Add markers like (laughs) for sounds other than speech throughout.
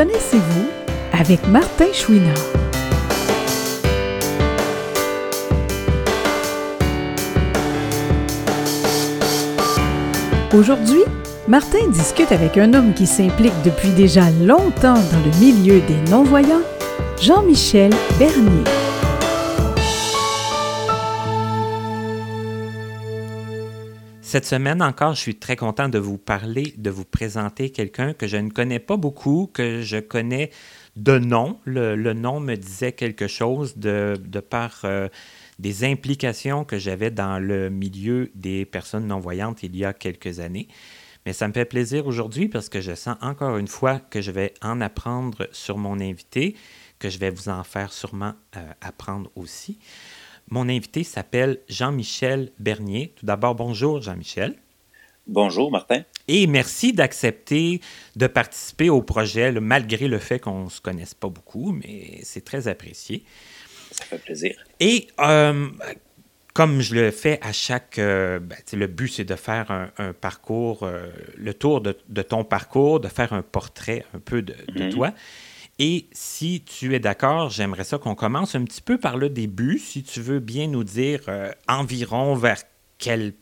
connaissez-vous avec Martin Chouinard? Aujourd'hui, Martin discute avec un homme qui s'implique depuis déjà longtemps dans le milieu des non-voyants, Jean-Michel Bernier. Cette semaine encore, je suis très content de vous parler, de vous présenter quelqu'un que je ne connais pas beaucoup, que je connais de nom. Le, nom me disait quelque chose de, par euh, des implications que j'avais dans le milieu des personnes non-voyantes il y a quelques années. Mais ça me fait plaisir aujourd'hui parce que je sens encore une fois que je vais en apprendre sur mon invité, que je vais vous en faire sûrement euh, apprendre aussi. Mon invité s'appelle Jean-Michel Bernier. Tout d'abord, bonjour Jean-Michel. Bonjour Martin. Et merci d'accepter de participer au projet, malgré le fait qu'on ne se connaisse pas beaucoup, mais c'est très apprécié. Ça fait plaisir. Et euh, comme je le fais à chaque... Euh, ben, le but, c'est de faire un, parcours, euh, le tour de, ton parcours, de faire un portrait un peu de, de mm-hmm. toi. Et si tu es d'accord, j'aimerais ça qu'on commence un petit peu par le début. Si tu veux bien nous dire euh, environ vers quelle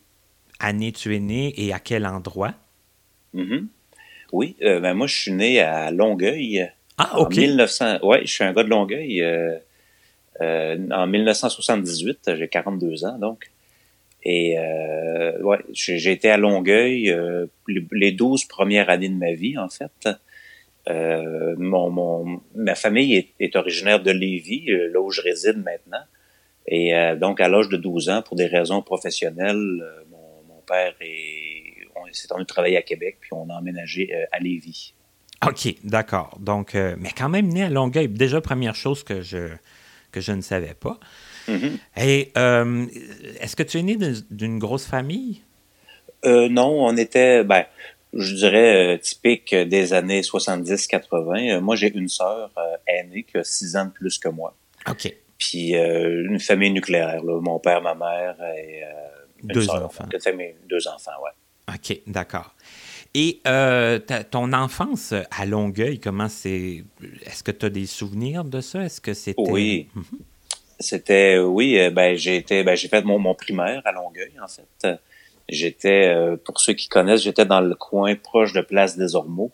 année tu es né et à quel endroit. Mm-hmm. Oui, euh, ben moi je suis né à Longueuil. Ah, OK. En 1900, ouais, je suis un gars de Longueuil. Euh, en 1978, j'ai 42 ans donc. Et ouais, j'ai été à Longueuil les 12 premières années de ma vie en fait. Euh, mon, mon, ma famille est, originaire de Lévis, euh, là où je réside maintenant. Et euh, donc, à l'âge de 12 ans, pour des raisons professionnelles, mon, mon, père est, on s'est de travailler à Québec, puis on a emménagé à Lévis. OK, d'accord. Donc, mais quand même né à Longueuil. Déjà, première chose que je, que je ne savais pas. Mm-hmm. Et est-ce que tu es né d'une grosse famille? non, on était, ben, je dirais, euh, typique des années 70-80. Euh, moi, j'ai une sœur euh, aînée qui a six ans de plus que moi. OK. Puis une famille nucléaire, là, mon père, ma mère et deux enfants. deux enfants, ouais. OK, d'accord. Et ton enfance à Longueuil, comment c'est... Est-ce que tu as des souvenirs de ça? Est-ce que c'était... Oui. Mhm. C'était, oui, ben, j'ai été, ben, j'ai fait mon, mon primaire à Longueuil, en fait. J'étais, euh, pour ceux qui connaissent, j'étais dans le coin proche de Place des Ormeaux.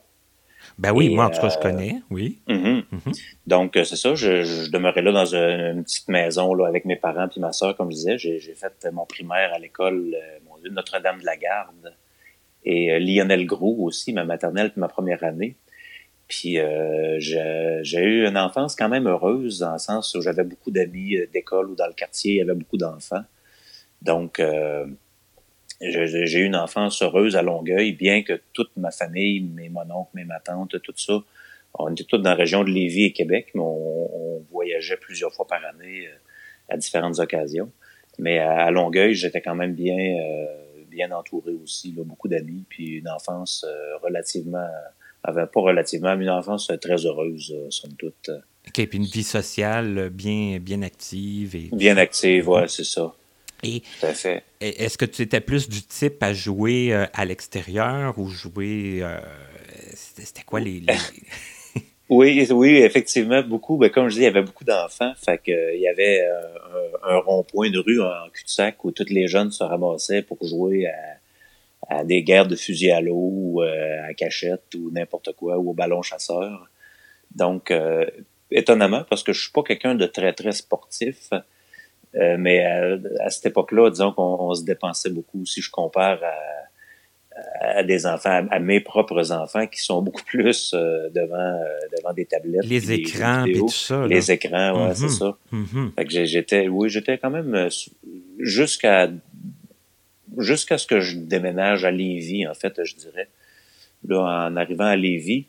Ben oui, moi en tout cas, je euh, connais, oui. Mm-hmm. Mm-hmm. Donc, euh, c'est ça, je, demeurais là dans une, petite maison là, avec mes parents puis ma soeur, comme je disais. J'ai fait mon primaire à l'école Notre-Dame de la Garde et Lionel Gros aussi, ma maternelle puis ma première année. Puis j'ai eu une enfance quand même heureuse, dans le sens où j'avais beaucoup d'amis d'école ou dans le quartier, il y avait beaucoup d'enfants. Donc, j'ai eu une enfance heureuse à Longueuil, bien que toute ma famille, mes mononcles, mes ma tante, tout ça, on était tous dans la région de Lévis et Québec, mais on, voyageait plusieurs fois par année euh, à différentes occasions. Mais à, Longueuil, j'étais quand même bien, euh, bien entouré aussi, là, beaucoup d'amis, puis une enfance euh, relativement, pas relativement, mais une enfance très heureuse, somme toute. OK, puis une vie sociale bien, bien active. Et... Bien active, ouais, c'est ça. Et Est-ce que tu étais plus du type à jouer euh, à l'extérieur ou jouer. Euh, c'était quoi les. (laughs) oui, oui, effectivement, beaucoup. Ben, comme je dis, il y avait beaucoup d'enfants. Fait il y avait euh, un, rond-point de rue en cul-de-sac où tous les jeunes se ramassaient pour jouer à, des guerres de fusil à l'eau ou à cachette ou n'importe quoi ou au ballon chasseur. Donc, étonnamment, parce que je suis pas quelqu'un de très, très sportif. Euh, mais à, cette époque-là, disons qu'on se dépensait beaucoup. Si je compare à, des enfants, à, mes propres enfants qui sont beaucoup plus euh, devant, euh, devant des tablettes. Les écrans et tout ça. Les écrans, ouais, c'est mm-hmm. ça. Mm-hmm. Fait que j'étais, oui, j'étais quand même jusqu'à jusqu'à ce que je déménage à Lévis, en fait, je dirais. Là, en arrivant à Lévis,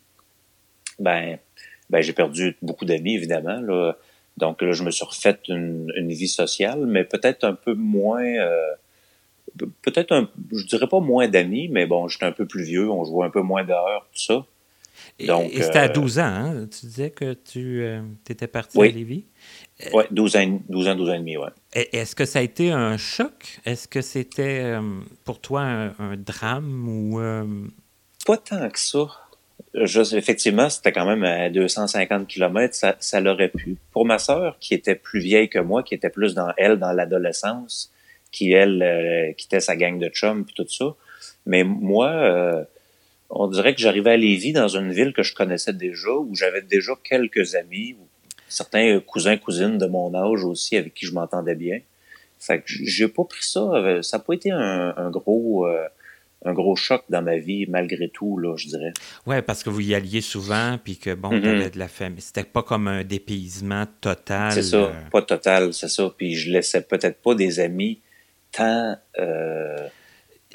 ben, ben j'ai perdu beaucoup d'amis, évidemment. Là. Donc là, je me suis refait une, vie sociale, mais peut-être un peu moins, euh, peut-être un, je dirais pas moins d'amis, mais bon, j'étais un peu plus vieux, on jouait un peu moins d'heures, tout ça. Donc, et, c'était à 12 euh, ans, hein? Tu disais que tu euh, étais parti à Lévis? Oui, 12 ans, 12 ans, 12 ans et demi, oui. Est-ce que ça a été un choc? Est-ce que c'était pour toi un, drame ou... Pas tant que ça. Effectivement, c'était quand même à 250 km, ça, ça l'aurait pu. Pour ma sœur, qui était plus vieille que moi, qui était plus dans elle, dans l'adolescence, qui, elle, euh, quittait sa gang de chums puis tout ça. Mais moi, euh, on dirait que j'arrivais à Lévis, dans une ville que je connaissais déjà, où j'avais déjà quelques amis, certains cousins, cousines de mon âge aussi, avec qui je m'entendais bien. Fait que j'ai pas pris ça, euh, ça n'a pas été un, gros... Euh, un gros choc dans ma vie, malgré tout, là, je dirais. Oui, parce que vous y alliez souvent, puis que, bon, mm de la famille. C'était pas comme un dépaysement total. C'est ça, euh. pas total, c'est ça. Puis je laissais peut-être pas des amis tant euh,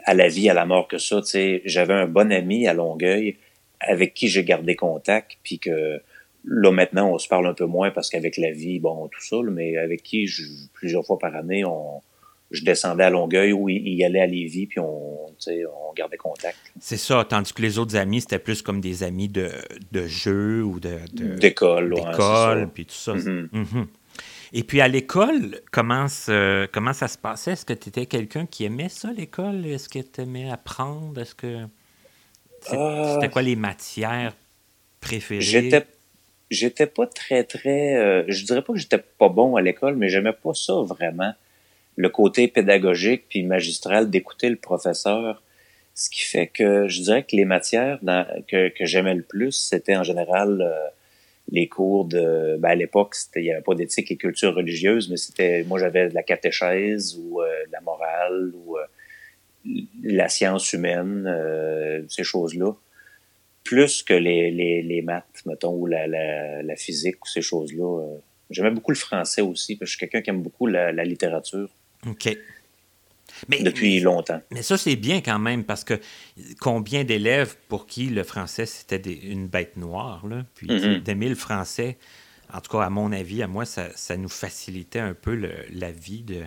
à la vie, à la mort que ça. J'avais un bon ami à Longueuil avec qui j'ai gardé contact, puis que là, maintenant, on se parle un peu moins parce qu'avec la vie, bon, tout ça, mais avec qui, plusieurs fois par année, on je descendais à Longueuil ou il allait à Lévis, puis on, on gardait contact. C'est ça, tandis que les autres amis, c'était plus comme des amis de, de jeu ou de... D'école. D'école, puis tout ça. Mm-hmm. Mm-hmm. Et puis à l'école, comment, comment ça se passait? Est-ce que tu étais quelqu'un qui aimait ça, l'école? Est-ce que tu aimais apprendre? Est-ce que... Euh, c'était quoi les matières préférées? J'étais j'étais pas très, très... Euh, je dirais pas que j'étais pas bon à l'école, mais j'aimais pas ça vraiment le côté pédagogique puis magistral d'écouter le professeur. Ce qui fait que je dirais que les matières que, que j'aimais le plus, c'était en général euh, les cours de... Ben à l'époque, il n'y avait pas d'éthique et culture religieuse, mais c'était... Moi, j'avais de la catéchèse ou euh, de la morale ou euh, la science humaine, ces choses-là. Plus que les, les, les, maths, mettons, ou la, la, physique ou ces choses-là. J'aimais beaucoup le français aussi, parce que je suis quelqu'un qui aime beaucoup la littérature. OK. Mais, depuis longtemps. Mais ça, c'est bien quand même, parce que combien d'élèves pour qui le français, c'était une bête noire, là? Puis mm-hmm. d'aimer le français, en tout cas, à mon avis, à moi, ça, ça nous facilitait un peu le, la vie de...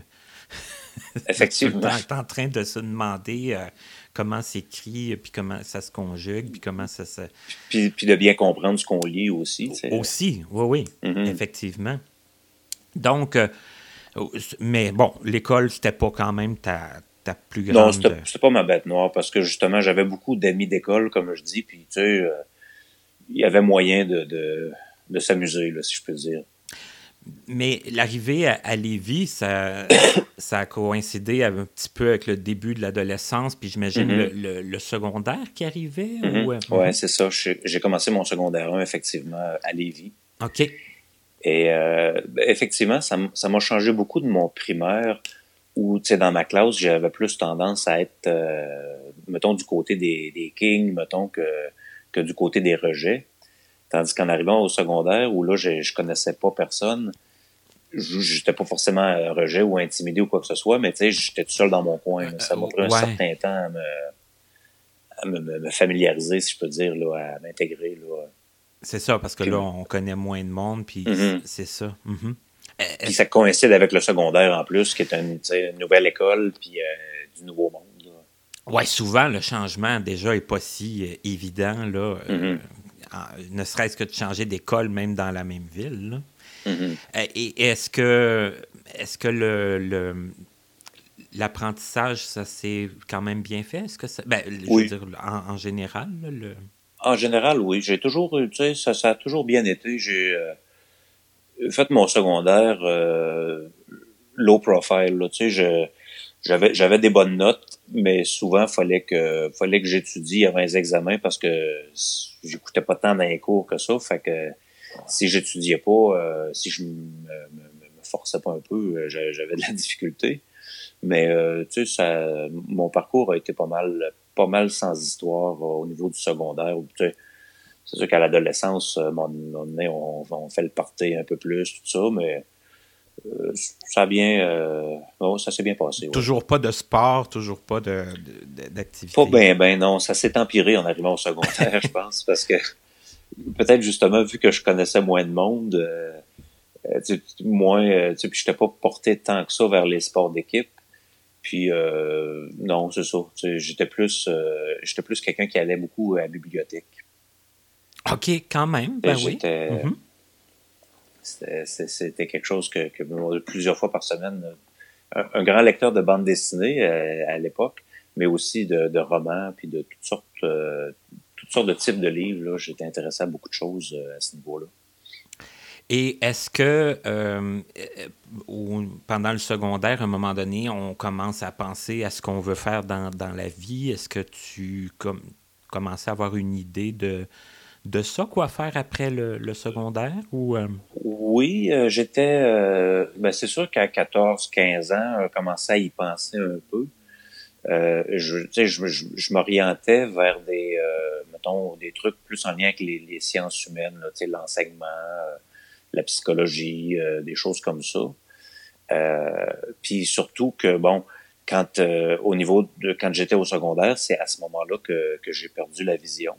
(laughs) Effectivement. en train de se demander euh, comment s'écrit, puis comment ça se conjugue, puis comment ça se... Puis, puis de bien comprendre ce qu'on lit aussi. Aussi, oui, oui, mm-hmm. effectivement. Donc... Euh, mais bon, l'école, c'était pas quand même ta, ta plus grande. Non, c'était pas ma bête noire parce que justement, j'avais beaucoup d'amis d'école, comme je dis, puis tu sais, euh, il y avait moyen de, de, de s'amuser, si je peux dire. Mais l'arrivée à, Lévis, ça, (coughs) ça a coïncidé un petit peu avec le début de l'adolescence, puis j'imagine mm-hmm. le, secondaire qui arrivait? Mm-hmm. Euh, oui, mm-hmm. c'est ça. J'ai commencé mon secondaire 1, effectivement, à Lévis. OK. Et euh, ben, effectivement, ça m'a changé beaucoup de mon primaire où, tu sais, dans ma classe, j'avais plus tendance à être, euh, mettons, du côté des, des kings, mettons, que, que du côté des rejets. Tandis qu'en arrivant au secondaire, où là, je, je connaissais pas personne, j'étais pas forcément rejet ou intimidé ou quoi que ce soit, mais tu sais, j'étais tout seul dans mon coin. Ça m'a pris un certain temps à me, me, me, familiariser, si je peux dire, là, à m'intégrer. Là, c'est ça, parce que là, on connaît moins de monde, puis mm-hmm. c'est ça. Euh, puis ça coïncide avec le secondaire en plus, qui est une, nouvelle école, puis euh, du nouveau monde. Oui, souvent, le changement déjà n'est pas si euh, évident, là, mm-hmm. ne serait-ce que de changer d'école, même dans la même ville. et est-ce que, est que le, l'apprentissage, ça s'est quand même bien fait? Est-ce que ça, ben, je veux dire, en, général, le... En général, oui. J'ai toujours, tu sais, ça, ça a toujours bien été. J'ai euh, fait mon secondaire euh, low profile. tu sais, j'avais j'avais des bonnes notes, mais souvent fallait que fallait que j'étudie avant les examens parce que j'écoutais pas tant les cours que ça. Fait que si j'étudiais pas, euh, si je me, me, forçais pas un peu, j'avais de la difficulté. Mais tu sais, ça, mon parcours a été pas mal pas mal sans histoire euh, au niveau du secondaire. C'est sûr qu'à l'adolescence, euh, on, on, fait le party un peu plus, tout ça, mais euh, ça bien, ça s'est bien passé. Toujours pas de sport, toujours pas d'activité. pas bien, ben non, ça s'est empiré en arrivant au secondaire, (laughs) je pense, parce que peut-être justement vu que je connaissais moins de monde, moins, tu sais, puis je n'étais pas porté tant que ça vers les sports d'équipe. Puis euh, non, c'est ça. J'étais plus, euh, j'étais plus quelqu'un qui allait beaucoup à la bibliothèque. OK, quand même. Ben oui. Mm-hmm. C'était quelque chose que, que, plusieurs fois par semaine. Un, grand lecteur de bande dessinée euh, à l'époque, mais aussi de, de, romans puis de toutes sortes, toutes sortes de types de livres. J'étais intéressé à beaucoup de choses à ce niveau-là. Et est-ce que euh, euh, pendant le secondaire, à un moment donné, on commence à penser à ce qu'on veut faire dans, dans la vie? Est-ce que tu com commençais à avoir une idée de, de ça, quoi faire après le, secondaire? Euh? Oui, j'étais. Ben c'est sûr qu'à 14-15 ans, je commençais à y penser un peu. je, je, je, je m'orientais vers des, mettons, des trucs plus en lien avec les, les sciences humaines, l'enseignement la psychologie, euh, des choses comme ça. Euh, puis surtout que, bon, quand euh, au niveau de quand j'étais au secondaire, c'est à ce moment-là que, que j'ai perdu la vision.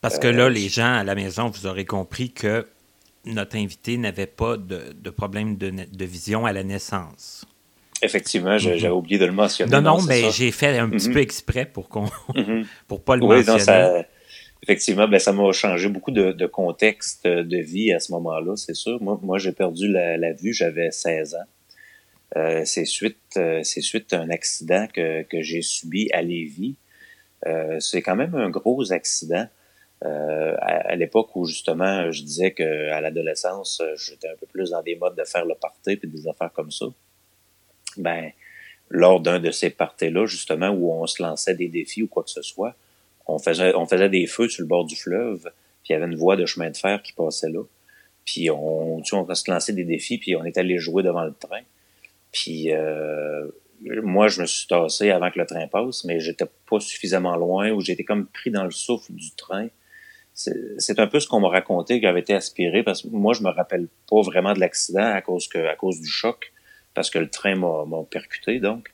Parce que là, les gens à la maison, vous aurez compris que notre invité n'avait pas de, de problème de, de, vision à la naissance. Effectivement, j'avais oublié de le mentionner. Non, non, mais j'ai fait un petit mm-hmm. peu exprès pour qu'on mm-hmm. (laughs) pour pas le oui, mentionner. Non, ça, Effectivement, ben, ça m'a changé beaucoup de, contexte de vie à ce moment-là, c'est sûr. Moi, j'ai perdu la, vue, j'avais 16 ans. Euh, c'est suite, euh, c'est suite à un accident que, j'ai subi à Lévis. Euh, c'est quand même un gros accident. À, l'époque où justement je disais que à l'adolescence j'étais un peu plus dans des modes de faire le party puis des affaires comme ça. Ben lors d'un de ces parties là justement où on se lançait des défis ou quoi que ce soit, on faisait, des feux sur le bord du fleuve, puis il y avait une voie de chemin de fer qui passait là. Puis on, tu se lançait des défis, puis on était allé jouer devant le train. Puis euh, moi, je me suis tassé avant que le train passe, mais j'étais pas suffisamment loin, ou j'étais comme pris dans le souffle du train. C'est un peu ce qu'on m'a raconté qui avait été aspiré, parce que moi, je me rappelle pas vraiment de l'accident à cause à cause du choc, parce que le train m'a percuté, donc.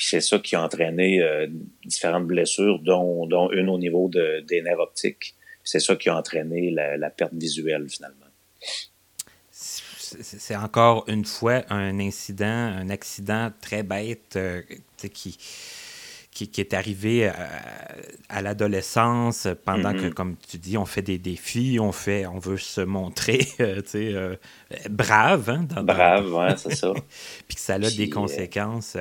Puis c'est ça qui a entraîné euh, différentes blessures, dont, dont, une au niveau de, des nerfs optiques. C'est ça qui a entraîné la, la perte visuelle finalement. C'est encore une fois un incident, un accident très bête euh, qui, qui, qui, est arrivé à, à l'adolescence pendant que, mm-hmm. comme tu dis, on fait des défis, on fait, on veut se montrer, (laughs) euh, tu sais, brave. Hein, dans, brave, ouais, c'est ça. (laughs) Puis que ça a des conséquences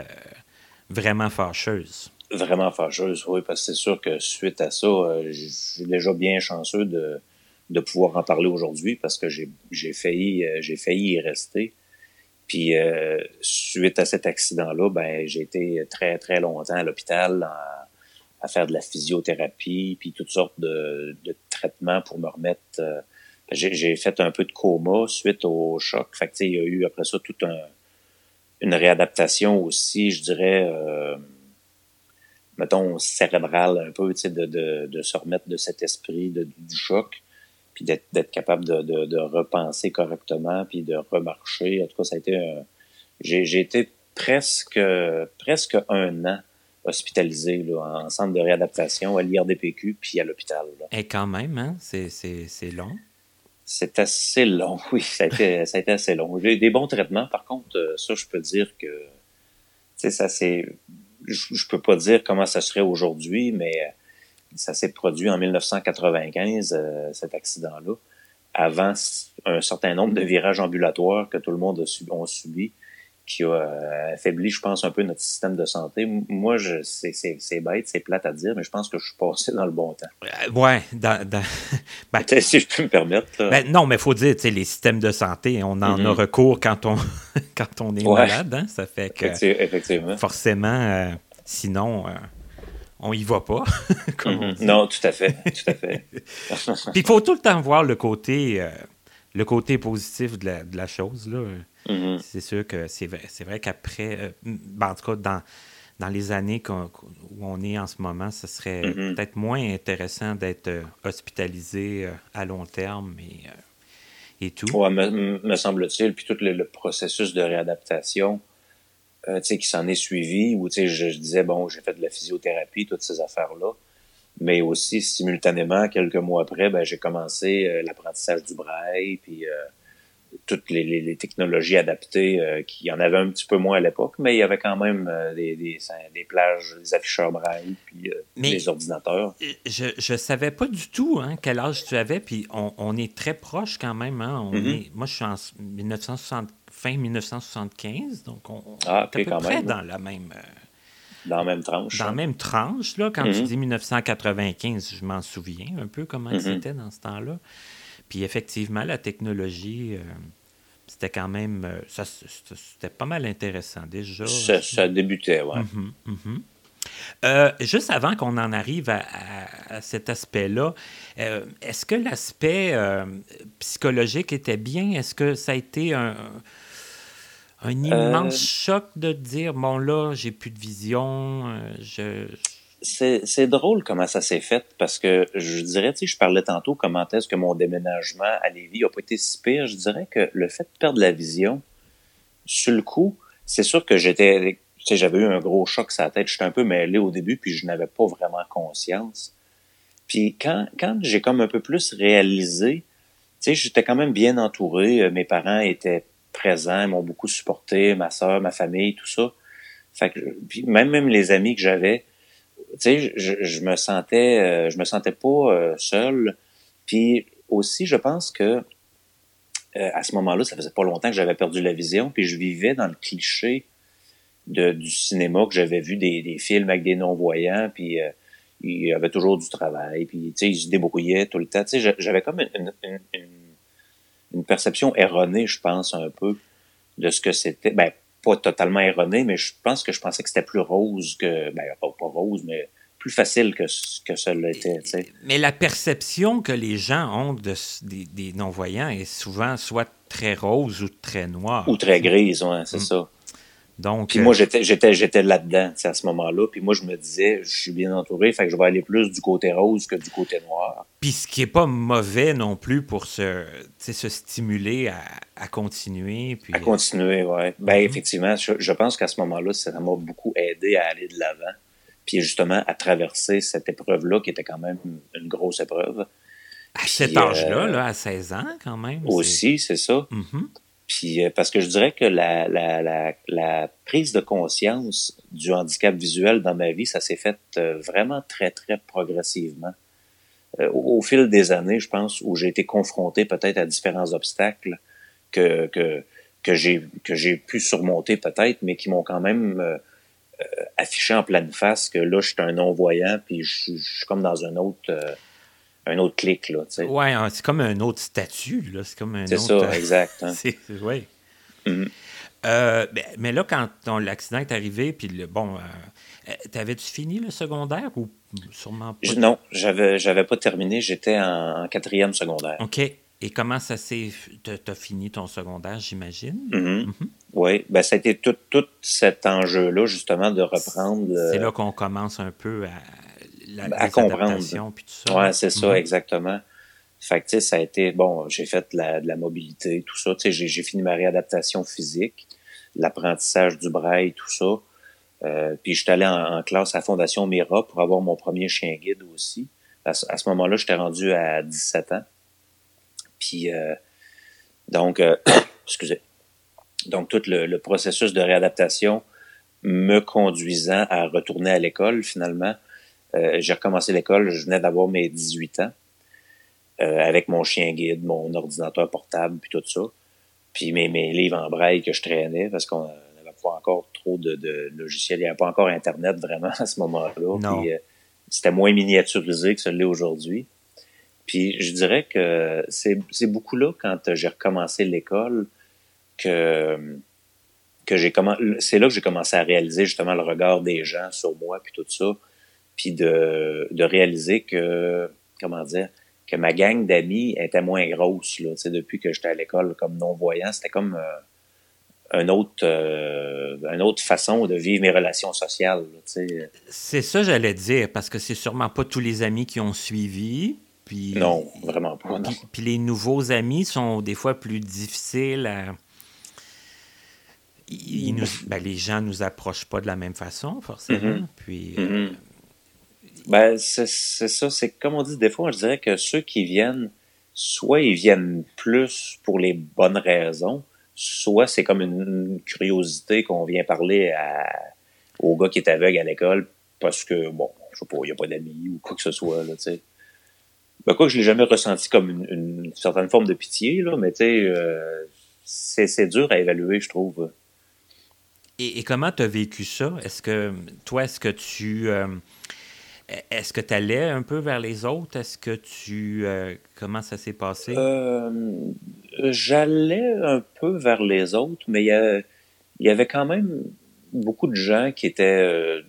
vraiment fâcheuse. Vraiment fâcheuse, oui, parce que c'est sûr que suite à ça, euh, je suis déjà bien chanceux de, de pouvoir en parler aujourd'hui parce que j'ai failli, euh, j'ai failli y rester. Puis euh, suite à cet accident-là, ben j'ai été très très longtemps à l'hôpital à, faire de la physiothérapie, puis toutes sortes de, de traitements pour me remettre. J'ai fait un peu de coma suite au choc. Fait que, il y a eu après ça tout un une réadaptation aussi, je dirais, euh, mettons, cérébrale un peu, de, de, de, se remettre de cet esprit de, du choc, puis d'être capable de, de, repenser correctement, puis de remarcher. En tout cas, ça a été un... J'ai été presque, presque un an hospitalisé là, en centre de réadaptation à l'IRDPQ puis à l'hôpital. Et quand même, hein? c'est long. C'est assez long, (laughs) oui, ça a été, ça a été assez long. J'ai eu des bons traitements, par contre, euh, ça, je peux dire que, tu sais, ça c'est, je, peux pas dire comment ça serait aujourd'hui, mais euh, ça s'est produit en 1995, euh, cet accident-là, avant un certain nombre de virages ambulatoires que tout le monde a, subi, a subi qui a euh, affaibli, je pense, un peu notre système de santé. Moi, je, c'est, c'est, c'est bête, c'est plate à dire, mais je pense que je suis passé dans le bon temps. Euh, ouais, dans, dans... (laughs) Ben, (laughs) si je peux me permettre. Ben, non, mais il faut dire, les systèmes de santé, on en a mm-hmm. recours quand on, (laughs) quand on est malade. Hein? Ça fait que Effectivement. forcément, euh, sinon, euh, on y va pas. mm-hmm. Non, tout à fait. Tout à fait. Puis il faut tout le temps voir le côté, le côté positif de la, de la chose. Là. Mm-hmm. C'est sûr que c'est vrai, c'est vrai qu'après, euh, ben, en tout cas, dans, dans les années où on est en ce moment, ce serait mm-hmm. peut-être moins intéressant d'être euh, hospitalisé euh, à long terme et, et tout. Oui, me, me semble-t-il. Puis tout le, processus de réadaptation euh, qui s'en est suivi, où je, je disais, bon, j'ai fait de la physiothérapie, toutes ces affaires-là. Mais aussi, simultanément, quelques mois après, ben, j'ai commencé l'apprentissage du braille, puis toutes les, les, technologies adaptées, euh, qui y en avait un petit peu moins à l'époque, mais il y avait quand même euh, des, des, des, plages, des afficheurs braille, puis euh, des ordinateurs. Je ne savais pas du tout hein, quel âge tu avais, puis on, on est très proche quand même. Hein, on mm-hmm. est, moi, je suis en 1960, fin 1975, donc on, ah, est à peu près dans la même dans la même tranche. Dans la hein. même tranche, là, quand tu Mhm. dis 1995, je m'en souviens un peu comment Mhm. c'était dans ce temps-là. Puis effectivement, la technologie, euh, c'était quand même, euh, ça, c'était pas mal intéressant déjà. Ça, ça débutait, ouais. Mhm, mhm. Euh, juste avant qu'on en arrive à, à- à cet aspect-là, euh, est-ce que l'aspect psychologique était bien? Est-ce que ça a été un, un immense choc de dire, bon là, j'ai plus de vision, je... C'est drôle comment ça s'est fait parce que je dirais, tu je parlais tantôt comment est-ce que mon déménagement à Lévis n'a pas été si pire. Je dirais que le fait de perdre la vision, sur le coup, c'est sûr que j'étais, tu sais, j'avais eu un gros choc sur la tête. J'étais un peu mêlé au début puis je n'avais pas vraiment conscience. Puis quand, quand j'ai comme un peu plus réalisé, tu sais, j'étais quand même bien entouré. Euh, Mes parents étaient présents, ils m'ont beaucoup supporté, ma soeur, ma famille, tout ça. Fait que, puis même, même les amis que j'avais, sais, je, je me sentais, euh, je me sentais pas euh, seul. Puis aussi, je pense que euh, à ce moment-là, ça faisait pas longtemps que j'avais perdu la vision, puis je vivais dans le cliché du cinéma que j'avais vu des, des films avec des non-voyants, puis il y avait toujours du travail, puis tu sais, ils se débrouillaient tout le temps. Tu sais, j'a- j'avais comme une, une perception erronée, je pense, un peu, de ce que c'était. Ben, pas totalement erronée, mais je pense que je pensais que c'était plus rose que. Ben, pas, pas rose, mais plus facile que, ce- que tu sais. Mais la perception que les gens ont de, des, des non-voyants est souvent soit très rose ou très noire. Ou très grise, ouais, c'est Mm. ça. Donc, Puis euh, moi, j'étais, j'étais, j'étais là-dedans, à ce moment-là. Puis moi, je me disais, je suis bien entouré, fait que je vais aller plus du côté rose que du côté noir. Puis ce qui est pas mauvais non plus pour se, se stimuler à, à continuer. Puis, À continuer, ouais. Ben, Mhm. effectivement, je, je pense qu'à ce moment-là, ça m'a beaucoup aidé à aller de l'avant. Puis justement, à traverser cette épreuve-là, qui était quand même une grosse épreuve. à cet âge-là, euh, là, à 16 ans quand même. Aussi, c'est ça. Mhm. Puis euh, parce que je dirais que la, la, la, la prise de conscience du handicap visuel dans ma vie, ça s'est fait euh, vraiment très, très progressivement. Euh, au, au fil des années, je pense, où j'ai été confronté peut-être à différents obstacles que, que, que j'ai que j'ai pu surmonter peut-être, mais qui m'ont quand même euh, affiché en pleine face que là, je suis un non-voyant, puis je, suis- je suis comme dans un autre, euh, un autre clic, là, tu sais. Ouais, hein, c'est comme un autre statut, là. C'est comme un C'est autre. ça, exact. hein. (laughs) C'est, ouais. Mhm. Euh, ben, mais là, quand l'accident est arrivé, puis le, bon, euh, euh, t'avais-tu fini le secondaire ou sûrement pas? Je- non, j'avais j'avais pas terminé, j'étais en, en quatrième secondaire. OK. Et comment ça s'est. T'as, fini ton secondaire, j'imagine? Mhm. Mhm. Oui, ben ça a été tout, tout cet enjeu-là, justement, de reprendre. C'est là qu'on commence un peu à, la, à les comprendre. adaptations, puis tout ça. Ouais, c'est ça, Mhm. exactement. Fait que, ça a été, bon, j'ai fait de la, de la mobilité, tout ça. Tu sais, j'ai- fini ma réadaptation physique, l'apprentissage du braille, tout ça. Euh, puis, je suis allé en, en classe à Fondation Mira pour avoir mon premier chien guide aussi. À, ce- à ce moment-là, j'étais rendu à 17 ans. Puis, euh, donc, euh, (coughs) excusez. Donc, tout le, le processus de réadaptation me conduisant à retourner à l'école, finalement. Euh, j'ai recommencé l'école, je venais d'avoir mes 18 ans, euh, avec mon chien guide, mon ordinateur portable, puis tout ça. Puis mes, mes livres en braille que je traînais, parce qu'on n'avait pas encore trop de, de logiciels, il n'y avait pas encore Internet vraiment (laughs) à ce moment-là. Euh, c'était moins miniaturisé que ce l'est aujourd'hui. Puis je dirais que c'est beaucoup là, quand j'ai recommencé l'école, que que j'ai c'est là que j'ai commencé à réaliser justement le regard des gens sur moi puis tout ça puis de, de réaliser que comment dire que ma gang d'amis était moins grosse là tu sais depuis que j'étais à l'école comme non voyant c'était comme euh, un autre euh, une autre façon de vivre mes relations sociales là, tu sais C'est ça, j'allais dire, parce que c'est sûrement pas tous les amis qui ont suivi. Puis, non vraiment pas non. Puis, puis les nouveaux amis sont des fois plus difficiles à. Ils- ils nous- ben, les gens nous approchent pas de la même façon, forcément. Mhm. Puis, euh, Mhm. Ben, c'est ça. C'est comme on dit, des fois, je dirais que ceux qui viennent, soit ils viennent plus pour les bonnes raisons, soit c'est comme une, curiosité qu'on vient parler à, au gars qui est aveugle à l'école parce que, bon, je sais pas, il n'y a pas d'amis ou quoi que ce soit, là, tu sais. Ben, quoi que je l'ai jamais ressenti comme une, une certaine forme de pitié, là, mais tu sais, euh, c'est c'est dur à évaluer, je trouve. Et, comment tu as vécu ça? Est-ce que, toi, est-ce que tu... Euh, est-ce que tu allais un peu vers les autres? Est-ce que tu... Euh, comment ça s'est passé? J'allais un peu vers les autres, mais il y, avait quand même beaucoup de gens qui étaient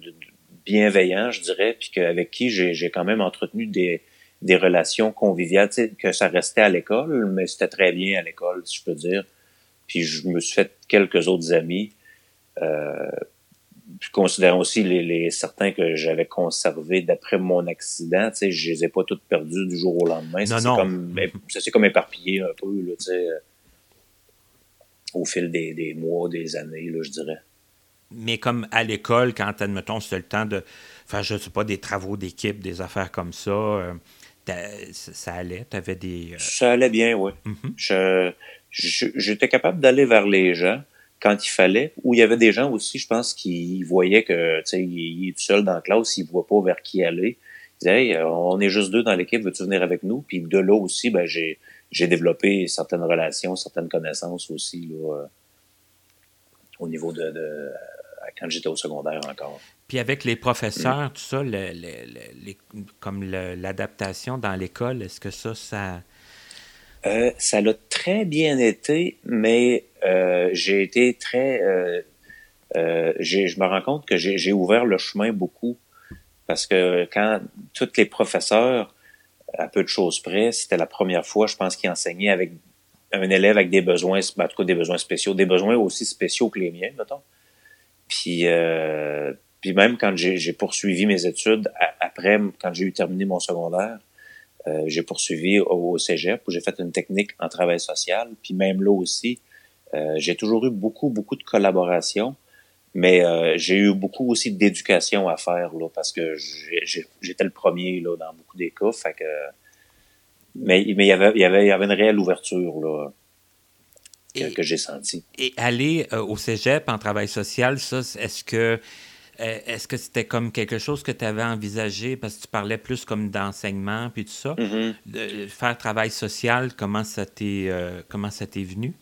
bienveillants, je dirais, puis avec qui j'ai quand même entretenu des, des relations conviviales, que ça restait à l'école, mais c'était très bien à l'école, si je peux dire. Puis je me suis fait quelques autres amis. Euh, considérant aussi les, les certains que j'avais conservés d'après mon accident, tu sais, je les ai pas toutes perdus du jour au lendemain. Ça s'est comme, ça s'est comme éparpillé un peu, là, tu sais, euh, au fil des, des, mois, des années, là, je dirais. Mais comme à l'école, quand, admettons, c'était le temps de faire, je sais pas, des travaux d'équipe, des affaires comme ça, euh, ça allait? Tu avais des. Euh, ça allait bien, oui. Mm-hmm. J'étais capable d'aller vers les gens quand il fallait, ou il y avait des gens aussi, je pense, qui voyaient que, tu sais, il, est tout seul dans la classe, il ne voit pas vers qui aller. Ils disaient, hey, on est juste deux dans l'équipe, veux-tu venir avec nous? Puis de là aussi, ben, j'ai, j'ai développé certaines relations, certaines connaissances aussi, là, euh, au niveau de, de quand j'étais au secondaire encore. Puis avec les professeurs, tout ça, comme l'adaptation dans l'école, est-ce que ça, ça... Euh, ça l'a très bien été, mais euh, j'ai été très... Euh, je me rends compte que j'ai ouvert le chemin beaucoup parce que quand tous les professeurs, à peu de choses près, c'était la première fois, je pense, qu'ils enseignaient avec un élève avec des besoins, ben, en tout cas des besoins spéciaux, des besoins aussi spéciaux que les miens, mettons. Puis, euh, puis même quand j'ai poursuivi mes études, après, quand j'ai eu terminé mon secondaire, euh, j'ai poursuivi au, cégep où j'ai fait une technique en travail social. Puis même là aussi, euh, j'ai toujours eu beaucoup, beaucoup de collaboration, mais euh, j'ai eu beaucoup aussi d'éducation à faire là, parce que j'étais le premier là, dans beaucoup des cas. Fait que, mais mais il y avait, il y avait, il y avait une réelle ouverture là que, j'ai senti. Et aller euh, au cégep en travail social, ça, est-ce que est-ce que c'était comme quelque chose que tu avais envisagé? Parce que tu parlais plus comme d'enseignement puis tout ça? Mm-hmm. faire travail social, comment ça t'est euh, comment ça t'est venu?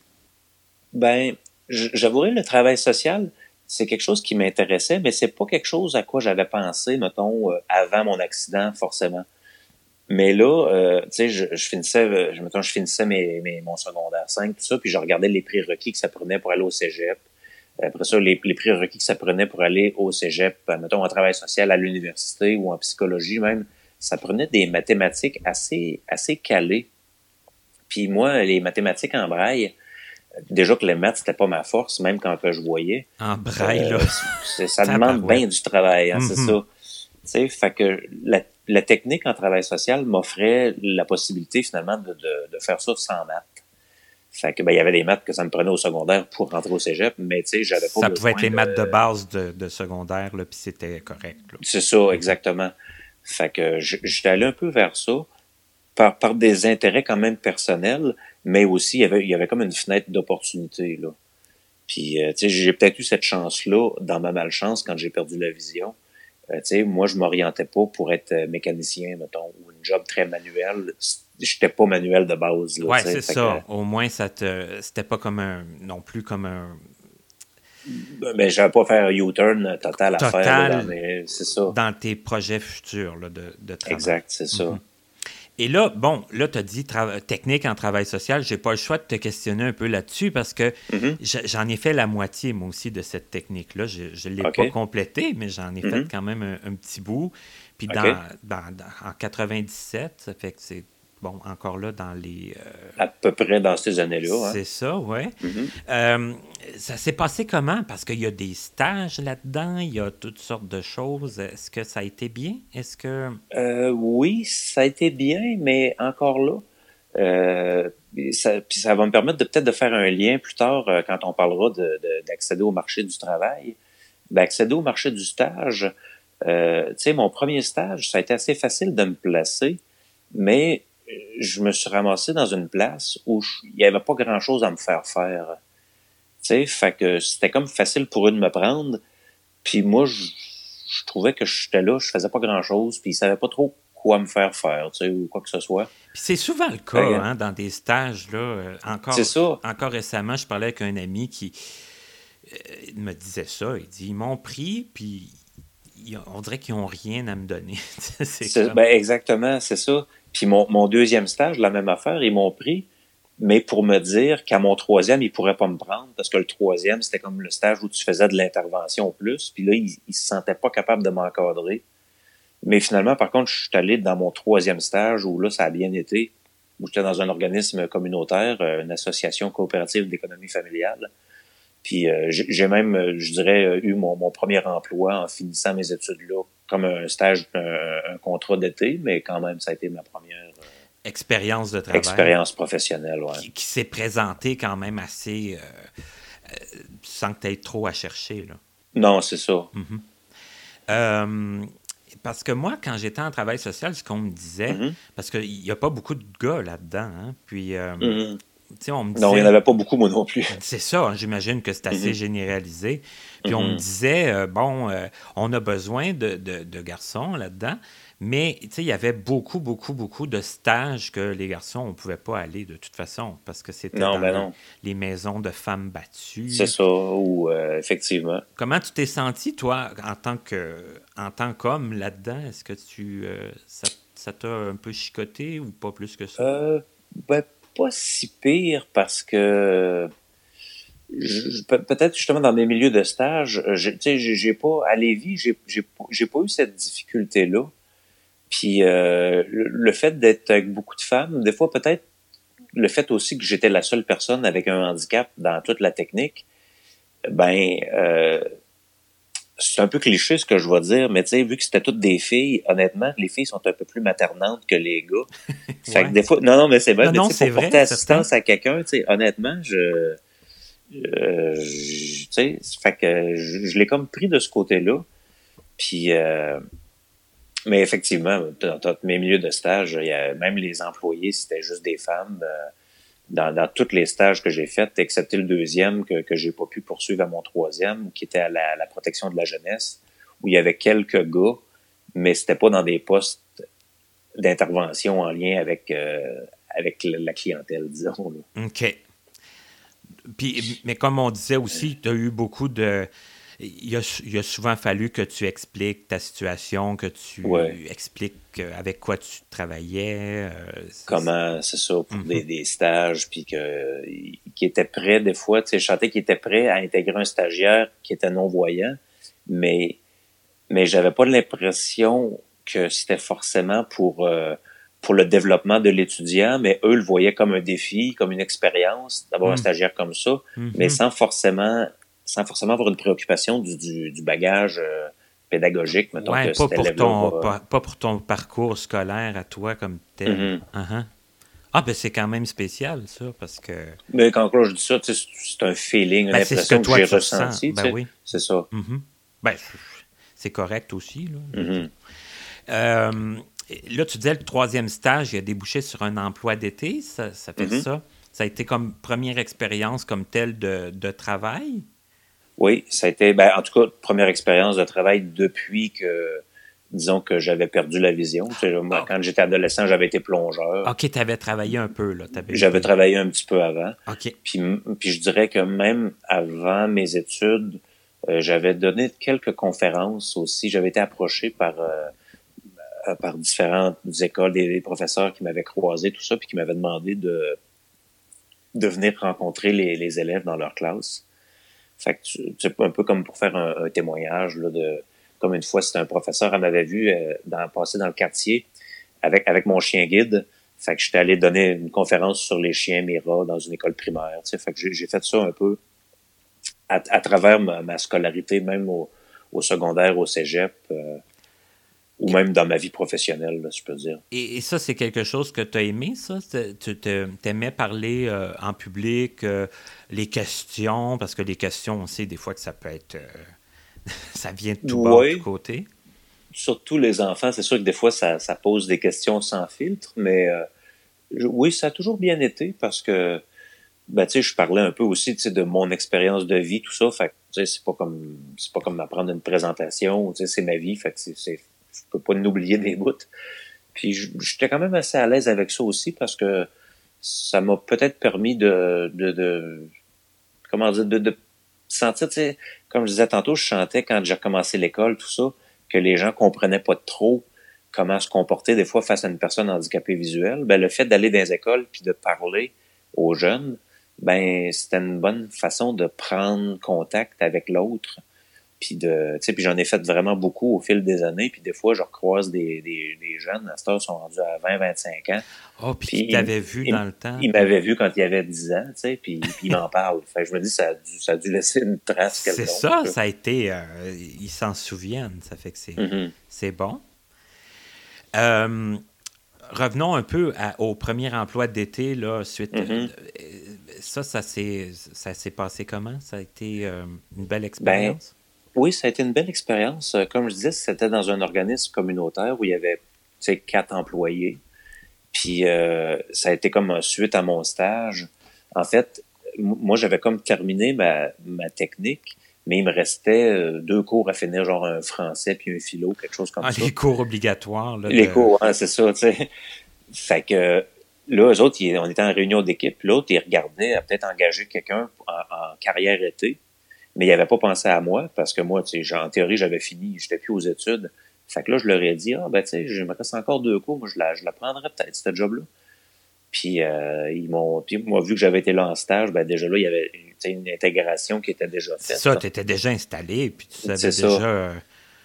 Ben, j'avouerais le travail social, c'est quelque chose qui m'intéressait, mais c'est pas quelque chose à quoi j'avais pensé, mettons, avant mon accident, forcément. Mais là, euh, tu sais, je, je, finissais, euh, je, mettons, je finissais mes, mes, mon secondaire 5, tout ça, puis je regardais les prérequis que ça prenait pour aller au cégep. Après ça, les, les prérequis que ça prenait pour aller au cégep, euh, mettons, en travail social à l'université ou en psychologie même, ça prenait des mathématiques assez, assez calées. Puis moi, les mathématiques en braille, déjà que les maths, c'était pas ma force, même quand je voyais. En braille, là. Ça demande bien du travail, hein, c'est mm-hmm. ça. Tu sais, fait que la la technique en travail social m'offrait la possibilité finalement de, de, de, faire ça sans maths. Fait que ben, il y avait des maths que ça me prenait au secondaire pour rentrer au cégep, mais tu sais, j'avais pas Ça pouvait être les maths de base de, de secondaire, là, puis c'était correct. C'est ça, exactement. Fait que j'étais allé un peu vers ça, par, par des intérêts quand même personnels, mais aussi il y avait, il y avait comme une fenêtre d'opportunité. là. Puis, euh, tu sais, j'ai peut-être eu cette chance-là dans ma malchance quand j'ai perdu la vision. Euh, moi, je m'orientais pas pour être euh, mécanicien, mettons, ou une job très manuel. J'étais pas manuel de base. Oui, c'est ça. Au moins, ça te, c'était pas comme un, non plus comme un. Ben, ben j'avais pas faire un U-turn total à faire. c'est ça. Dans tes projets futurs là, de, de travail. Exact, c'est ça. Mm-hmm. Et là, bon, là, tu as dit technique en travail social. J'ai pas le choix de te questionner un peu là-dessus parce que mm-hmm. j'en ai fait la moitié, moi aussi, de cette technique-là. Je ne l'ai pas complétée, mais j'en ai fait mm-hmm. quand même un, petit bout. Puis dans, en 97, ça fait que c'est bon, encore là, dans les. Euh, à peu près dans ces années-là. Hein. C'est ça, oui. Mm-hmm. Euh, ça s'est passé comment? Parce qu'il y a des stages là-dedans, il y a toutes sortes de choses. Est-ce que ça a été bien? Est-ce que. Euh, oui, ça a été bien, mais encore là. ça, puis ça va me permettre de peut-être de faire un lien plus tard quand on parlera d'accéder au marché du travail. D'accéder au marché du stage, tu sais, mon premier stage, ça a été assez facile de me placer, mais je me suis ramassé dans une place où il n'y avait pas grand-chose à me faire faire. Tu sais, fait que c'était comme facile pour eux de me prendre. Puis moi, je, trouvais que j'étais là, je faisais pas grand-chose, puis ils savaient pas trop quoi me faire faire, tu sais, ou quoi que ce soit. C'est souvent le cas, hein, dans des stages, là. Euh, encore, encore récemment, je parlais avec un ami qui il me disait ça. Il dit, ils m'ont pris, puis on dirait qu'ils n'ont rien à me donner. (laughs) c'est ben, exactement, c'est ça. Puis mon, deuxième stage, la même affaire, ils m'ont pris, mais pour me dire qu'à mon troisième, ils pourraient pas me prendre, parce que le troisième, c'était comme le stage où tu faisais de l'intervention plus. Puis là, ils ne se sentaient pas capables de m'encadrer. Mais finalement, par contre, je suis allé dans mon troisième stage où là, ça a bien été, où j'étais dans un organisme communautaire, euh, une association coopérative d'économie familiale. Puis euh, j'ai même, euh, je dirais, euh, eu mon, mon, premier emploi en finissant mes études là, comme un stage, un, contrat d'été, mais quand même, ça a été ma première expérience de travail. Expérience professionnelle, oui. Qui, s'est présentée quand même assez sans que tu aies trop à chercher. Là. Non, c'est ça. Mm-hmm. parce que moi, quand j'étais en travail social, ce qu'on me disait, mm-hmm. parce qu'il n'y a pas beaucoup de gars là-dedans, hein, puis non, il n'y en avait pas beaucoup, moi non plus. (laughs) C'est ça, j'imagine que c'est assez mhm. généralisé. Puis on me mhm. disait, euh, bon, euh, on a besoin de, de, garçons là-dedans, mais il y avait beaucoup, beaucoup, beaucoup de stages que les garçons, on ne pouvait pas aller de toute façon, parce que c'était dans ben les, maisons de femmes battues. C'est ça, ou euh, effectivement. Comment tu t'es senti, toi, en tant que en tant qu'homme là-dedans? Est-ce que tu ça t'a un peu chicoté ou pas plus que ça? Ben, pas si pire parce que peut-être justement dans mes milieux de stage, euh, tu sais, j'ai pas à Lévis, j'ai pas eu cette difficulté là. Puis euh, le, fait d'être avec beaucoup de femmes, des fois peut-être le fait aussi que j'étais la seule personne avec un handicap dans toute la technique, ben euh, c'est un peu cliché ce que je vais dire, mais tu sais, vu que c'était toutes des filles, honnêtement, les filles sont un peu plus maternantes que les gars. (laughs) fait que des fois, non, non, mais c'est vrai, non, pour porter assistance à quelqu'un, tu sais, honnêtement, je, euh, tu sais, fait que je, l'ai comme pris de ce côté-là. Puis, euh, mais effectivement, dans, dans, mes milieux de stage, il y a, même les employés, c'était juste des femmes. Euh, dans, dans tous les stages que j'ai faits, excepté le deuxième que, que j'ai pas pu poursuivre à mon troisième, qui était à la, protection de la jeunesse, où il y avait quelques gars, mais c'était pas dans des postes d'intervention en lien avec, euh, avec la clientèle, disons. OK. Puis, mais comme on disait aussi, tu as eu beaucoup de il a, souvent fallu que tu expliques ta situation, que tu expliques euh, avec quoi tu travaillais. Euh, Comment, c'est ça, pour des, mhm. stages, puis qui était prêt, des fois, tu sais, je sentais qu'il était prêt à intégrer un stagiaire qui était non-voyant, mais, mais j'avais pas l'impression que c'était forcément pour, euh, pour le développement de l'étudiant, mais eux le voyaient comme un défi, comme une expérience d'avoir un mhm. stagiaire comme ça, mais mhm. sans forcément sans forcément avoir une préoccupation du, du, bagage euh, pédagogique, mettons pas, pour ton, pas, pour ton parcours scolaire à toi comme tel. Mm-hmm. Uh-huh. Ah, ben c'est quand même spécial, ça, parce que... Mais quand je dis ça, c'est un feeling, une ben, impression que, j'ai ressenti. Ben oui. C'est ça. Mm-hmm. Ben, c'est correct aussi, là. Mm-hmm. Euh, là, tu disais le troisième stage, il a débouché sur un emploi d'été, ça, ça fait ça. Ça a été comme première expérience comme telle de, de travail? Oui, ça a été, ben, en tout cas, première expérience de travail depuis que, disons que j'avais perdu la vision. moi, ah. quand j'étais adolescent, j'avais été plongeur. OK, tu avais travaillé un peu, là. J'avais travaillé un petit peu avant. OK. Puis, puis je dirais que même avant mes études, euh, j'avais donné quelques conférences aussi. J'avais été approché par, euh, par différentes écoles, des, professeurs qui m'avaient croisé, tout ça, puis qui m'avaient demandé de, de venir rencontrer les, les élèves dans leur classe. Fait que c'est un peu comme pour faire un, témoignage là, de comme une fois c'était un professeur elle m'avait vu euh, dans, passer dans le quartier avec avec mon chien guide. Fait que j'étais allé donner une conférence sur les chiens Mira dans une école primaire. Fait que j'ai fait ça un peu à, travers ma, scolarité, même au, au, secondaire, au cégep. Euh, ou même dans ma vie professionnelle, je peux dire. Et, ça, c'est quelque chose que tu as aimé, ça? Tu aimais parler euh, en public, euh, les questions, parce que les questions, on sait des fois que ça peut être... Euh, (laughs) ça vient de tout bas, de tout côté. Surtout les enfants, c'est sûr que des fois, ça, ça, pose des questions sans filtre, mais oui, ça a toujours bien été parce que, ben, tu sais, je parlais un peu aussi, de mon expérience de vie, tout ça, fait c'est pas comme, c'est pas comme m'apprendre une présentation, tu sais, c'est ma vie, fait que c'est je peux pas n'oublier des bouts. Puis j'étais quand même assez à l'aise avec ça aussi parce que ça m'a peut-être permis de, de, de, comment dire, de, sentir, tu sais, comme je disais tantôt, je chantais quand j'ai recommencé l'école, tout ça, que les gens comprenaient pas trop comment se comporter des fois face à une personne handicapée visuelle. Ben, le fait d'aller dans les écoles puis de parler aux jeunes, ben, c'était une bonne façon de prendre contact avec l'autre puis de, puis j'en ai fait vraiment beaucoup au fil des années. Puis des fois, je recroise des, des, des jeunes, à cette heure, sont rendus à 20, 25 ans. Oh, puis ils t'avaient vu dans le temps. Ils m'avaient vu quand il y avait 10 ans, tu sais, puis, puis ils m'en (laughs) parlent. Fait je me dis, ça a dû, ça a dû laisser une trace. C'est ça, ça a été, euh, ils s'en souviennent. Ça fait que c'est, mm-hmm. c'est bon. Euh, revenons un peu au premier emploi d'été, là, suite. Mm-hmm. Euh, ça, ça s'est, ça s'est passé comment? Ça a été une belle ben, expérience? Oui, ça a été une belle expérience. Euh, comme je disais, c'était dans un organisme communautaire où il y avait quatre employés. Puis euh, ça a été comme suite à mon stage. En fait, moi, j'avais comme terminé ma, ma technique, mais il me restait euh, deux cours à finir, genre un français puis un philo, quelque chose comme ah, ça. Les cours obligatoires. Là, les cours, c'est ça, tu sais. Fait que là, eux autres, on était en réunion d'équipe. L'autre, ils regardaient à peut-être engager quelqu'un en, carrière été mais il avait pas pensé à moi parce que moi, tu sais, en théorie, j'avais fini, j'étais plus aux études. Fait que là, je leur ai dit, ah, ben, tu sais, je me reste encore deux cours, moi, je la, je la prendrais peut-être, ce job-là. Puis, euh, ils m'ont, puis moi, vu que j'avais été là en stage, ben, déjà là, il y avait une intégration qui était déjà faite. Ça, tu étais déjà installé, puis tu savais déjà euh,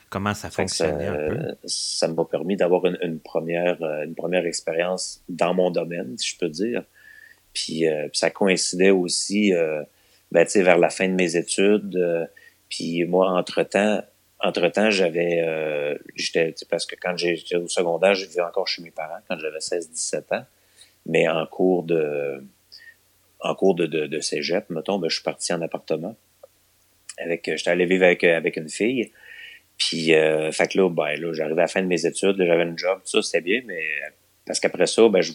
comment ça fonctionnait un peu. Ça m'a permis d'avoir une, première, euh, une première expérience dans mon domaine, si je peux dire. Puis, puis ça coïncidait aussi ben, vers la fin de mes études. Euh, puis moi, entre-temps, j'avais, euh, j'étais, parce que quand j'étais au secondaire, je vivais encore chez mes parents quand j'avais 16-17 ans. Mais en cours de, en cours de, de, de cégep, mettons, ben, je suis parti en appartement. Avec, j'étais allé vivre avec, avec une fille. Puis, euh, fait que là, ben, là, j'arrivais à la fin de mes études, j'avais un job, tout ça, c'était bien, mais parce qu'après ça, ben, je,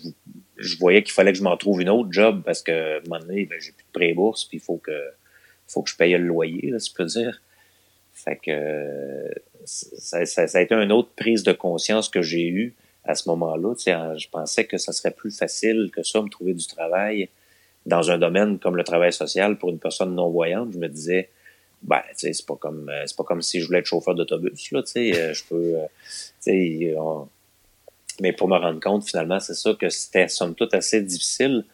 je voyais qu'il fallait que je m'en trouve une autre job parce que, à un moment donné, ben, j'ai plus de pré-bourse, puis il faut que, faut que je paye le loyer, là, si je peux dire. Fait que ça, ça, a été une autre prise de conscience que j'ai eue à ce moment-là. Je pensais que ça serait plus facile que ça, me trouver du travail dans un domaine comme le travail social pour une personne non-voyante. Je me disais, ben, tu sais, c'est pas comme, c'est pas comme si je voulais être chauffeur d'autobus, là, tu sais, je peux, tu sais, mais pour me rendre compte, finalement, c'est ça que c'était, somme toute, assez difficile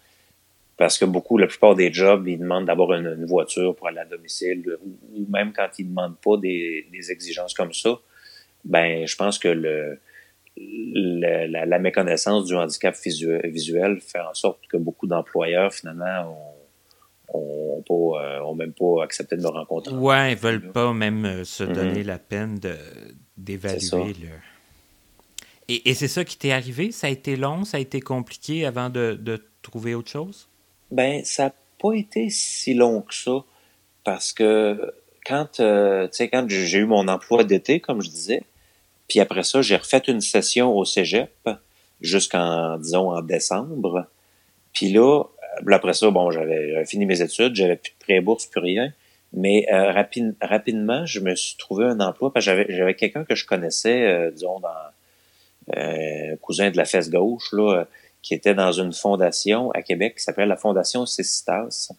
parce que beaucoup, la plupart des jobs, ils demandent d'avoir une, voiture pour aller à domicile ou, même quand ils demandent pas des, exigences comme ça, ben, je pense que le, la, méconnaissance du handicap visuel, fait en sorte que beaucoup d'employeurs, finalement, ont, ont, euh, même pas accepté de me rencontrer. Ouais, ils veulent pas même euh, se donner mm-hmm. la peine d'évaluer et, c'est ça qui t'est arrivé? Ça a été long, ça a été compliqué avant de, trouver autre chose? Ben, ça n'a pas été si long que ça. Parce que quand, euh, quand j'ai eu mon emploi d'été, comme je disais, puis après ça, j'ai refait une session au cégep jusqu'en, disons, en décembre. Puis là, après ça, bon, j'avais fini mes études, j'avais plus de pré-bourse, plus rien. Mais euh, rapidement, je me suis trouvé un emploi parce que j'avais quelqu'un que je connaissais, euh, disons, dans, euh, cousin de la fesse gauche, là, euh, qui était dans une fondation à Québec qui s'appelle la Fondation Cécitas.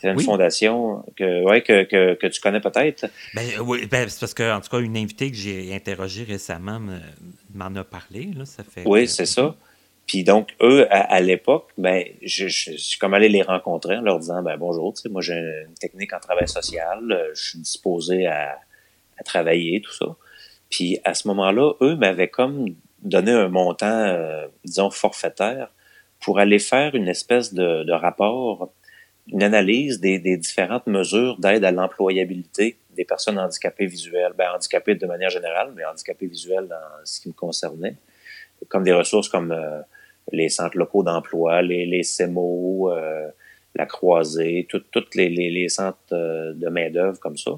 C'est une fondation que, ouais, que, que, que tu connais peut-être. Ben, oui, ben, c'est parce que, en tout cas, une invitée que j'ai interrogée récemment m'en a parlé. Là, ça fait oui, c'est ça. Puis donc, eux, à, l'époque, ben, je, je, suis comme allé les rencontrer en leur disant, ben, bonjour, tu sais, moi, j'ai une technique en travail social, euh, je suis disposé à, à travailler, tout ça. Puis à ce moment-là, eux m'avaient comme donner un montant, euh, disons, forfaitaire pour aller faire une espèce de, de rapport, une analyse des, des différentes mesures d'aide à l'employabilité des personnes handicapées visuelles, ben, handicapées de manière générale, mais handicapées visuelles dans ce qui me concernait, comme des ressources comme euh, les centres locaux d'emploi, les, les CEMO, euh, la croisée, toutes les, les, les centres de main-d'œuvre comme ça.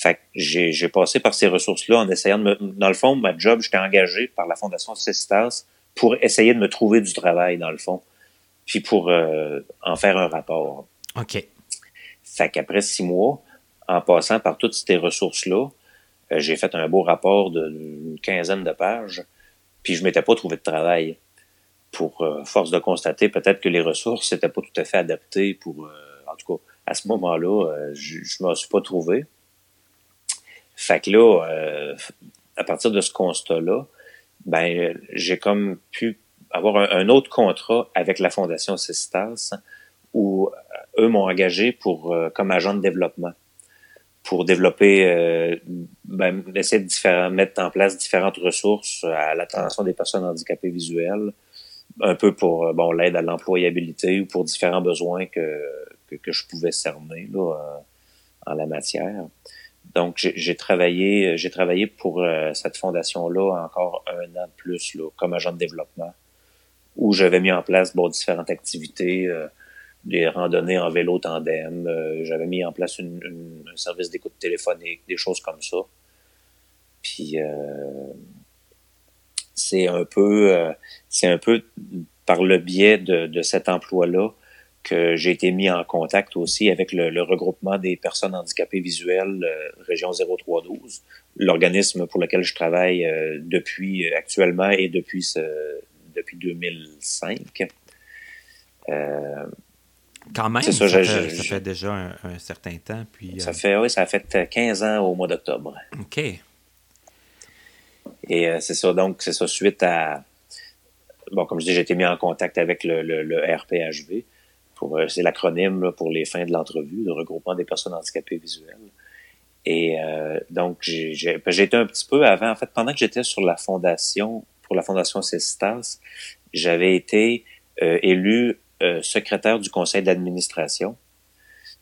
Fait que j'ai passé par ces ressources-là en essayant de me... Dans le fond, ma job, j'étais engagé par la Fondation Cestas pour essayer de me trouver du travail, dans le fond, puis pour euh, en faire un rapport. OK. Fait qu'après six mois, en passant par toutes ces ressources-là, euh, j'ai fait un beau rapport d'une quinzaine de pages, puis je m'étais pas trouvé de travail. Pour euh, force de constater peut-être que les ressources n'étaient pas tout à fait adaptées pour, en tout cas, à ce moment-là, je ne m'en suis pas trouvé. Fait que là, à partir de ce constat-là, ben, j'ai comme pu avoir un, autre contrat avec la Fondation Sistas où eux m'ont engagé pour comme agent de développement pour développer, euh, ben, essayer de mettre en place différentes ressources à l'attention des personnes handicapées visuelles, un peu pour euh, bon l'aide à l'employabilité ou pour différents besoins que, que, je pouvais cerner là, euh, en la matière. Donc j'ai travaillé j'ai travaillé pour cette fondation là encore un an de plus là, comme agent de développement où j'avais mis en place bon différentes activités des randonnées en vélo tandem. Euh, j'avais mis en place une, un service d'écoute téléphonique, des choses comme ça. Puis euh, c'est un peu euh, c'est un peu par le biais de, de cet emploi-là que j'ai été mis en contact aussi avec le, regroupement des personnes handicapées visuelles région 0312, l'organisme pour lequel je travaille depuis actuellement et depuis ce, depuis 2005. Euh, quand même, ça, fait, déjà un, certain temps. Puis, ça, euh, fait, oui, ça a fait 15 ans au mois d'octobre. OK. Et euh, c'est ça, donc, c'est ça, suite à. Bon, comme je dis, j'ai été mis en contact avec le, le, RPHV. Euh, c'est l'acronyme pour les fins de l'entrevue, le regroupement des personnes handicapées visuelles. Et donc, j'ai été un petit peu avant, en fait, pendant que j'étais sur la fondation, pour la fondation Cestas, j'avais été élu euh, secrétaire du conseil d'administration,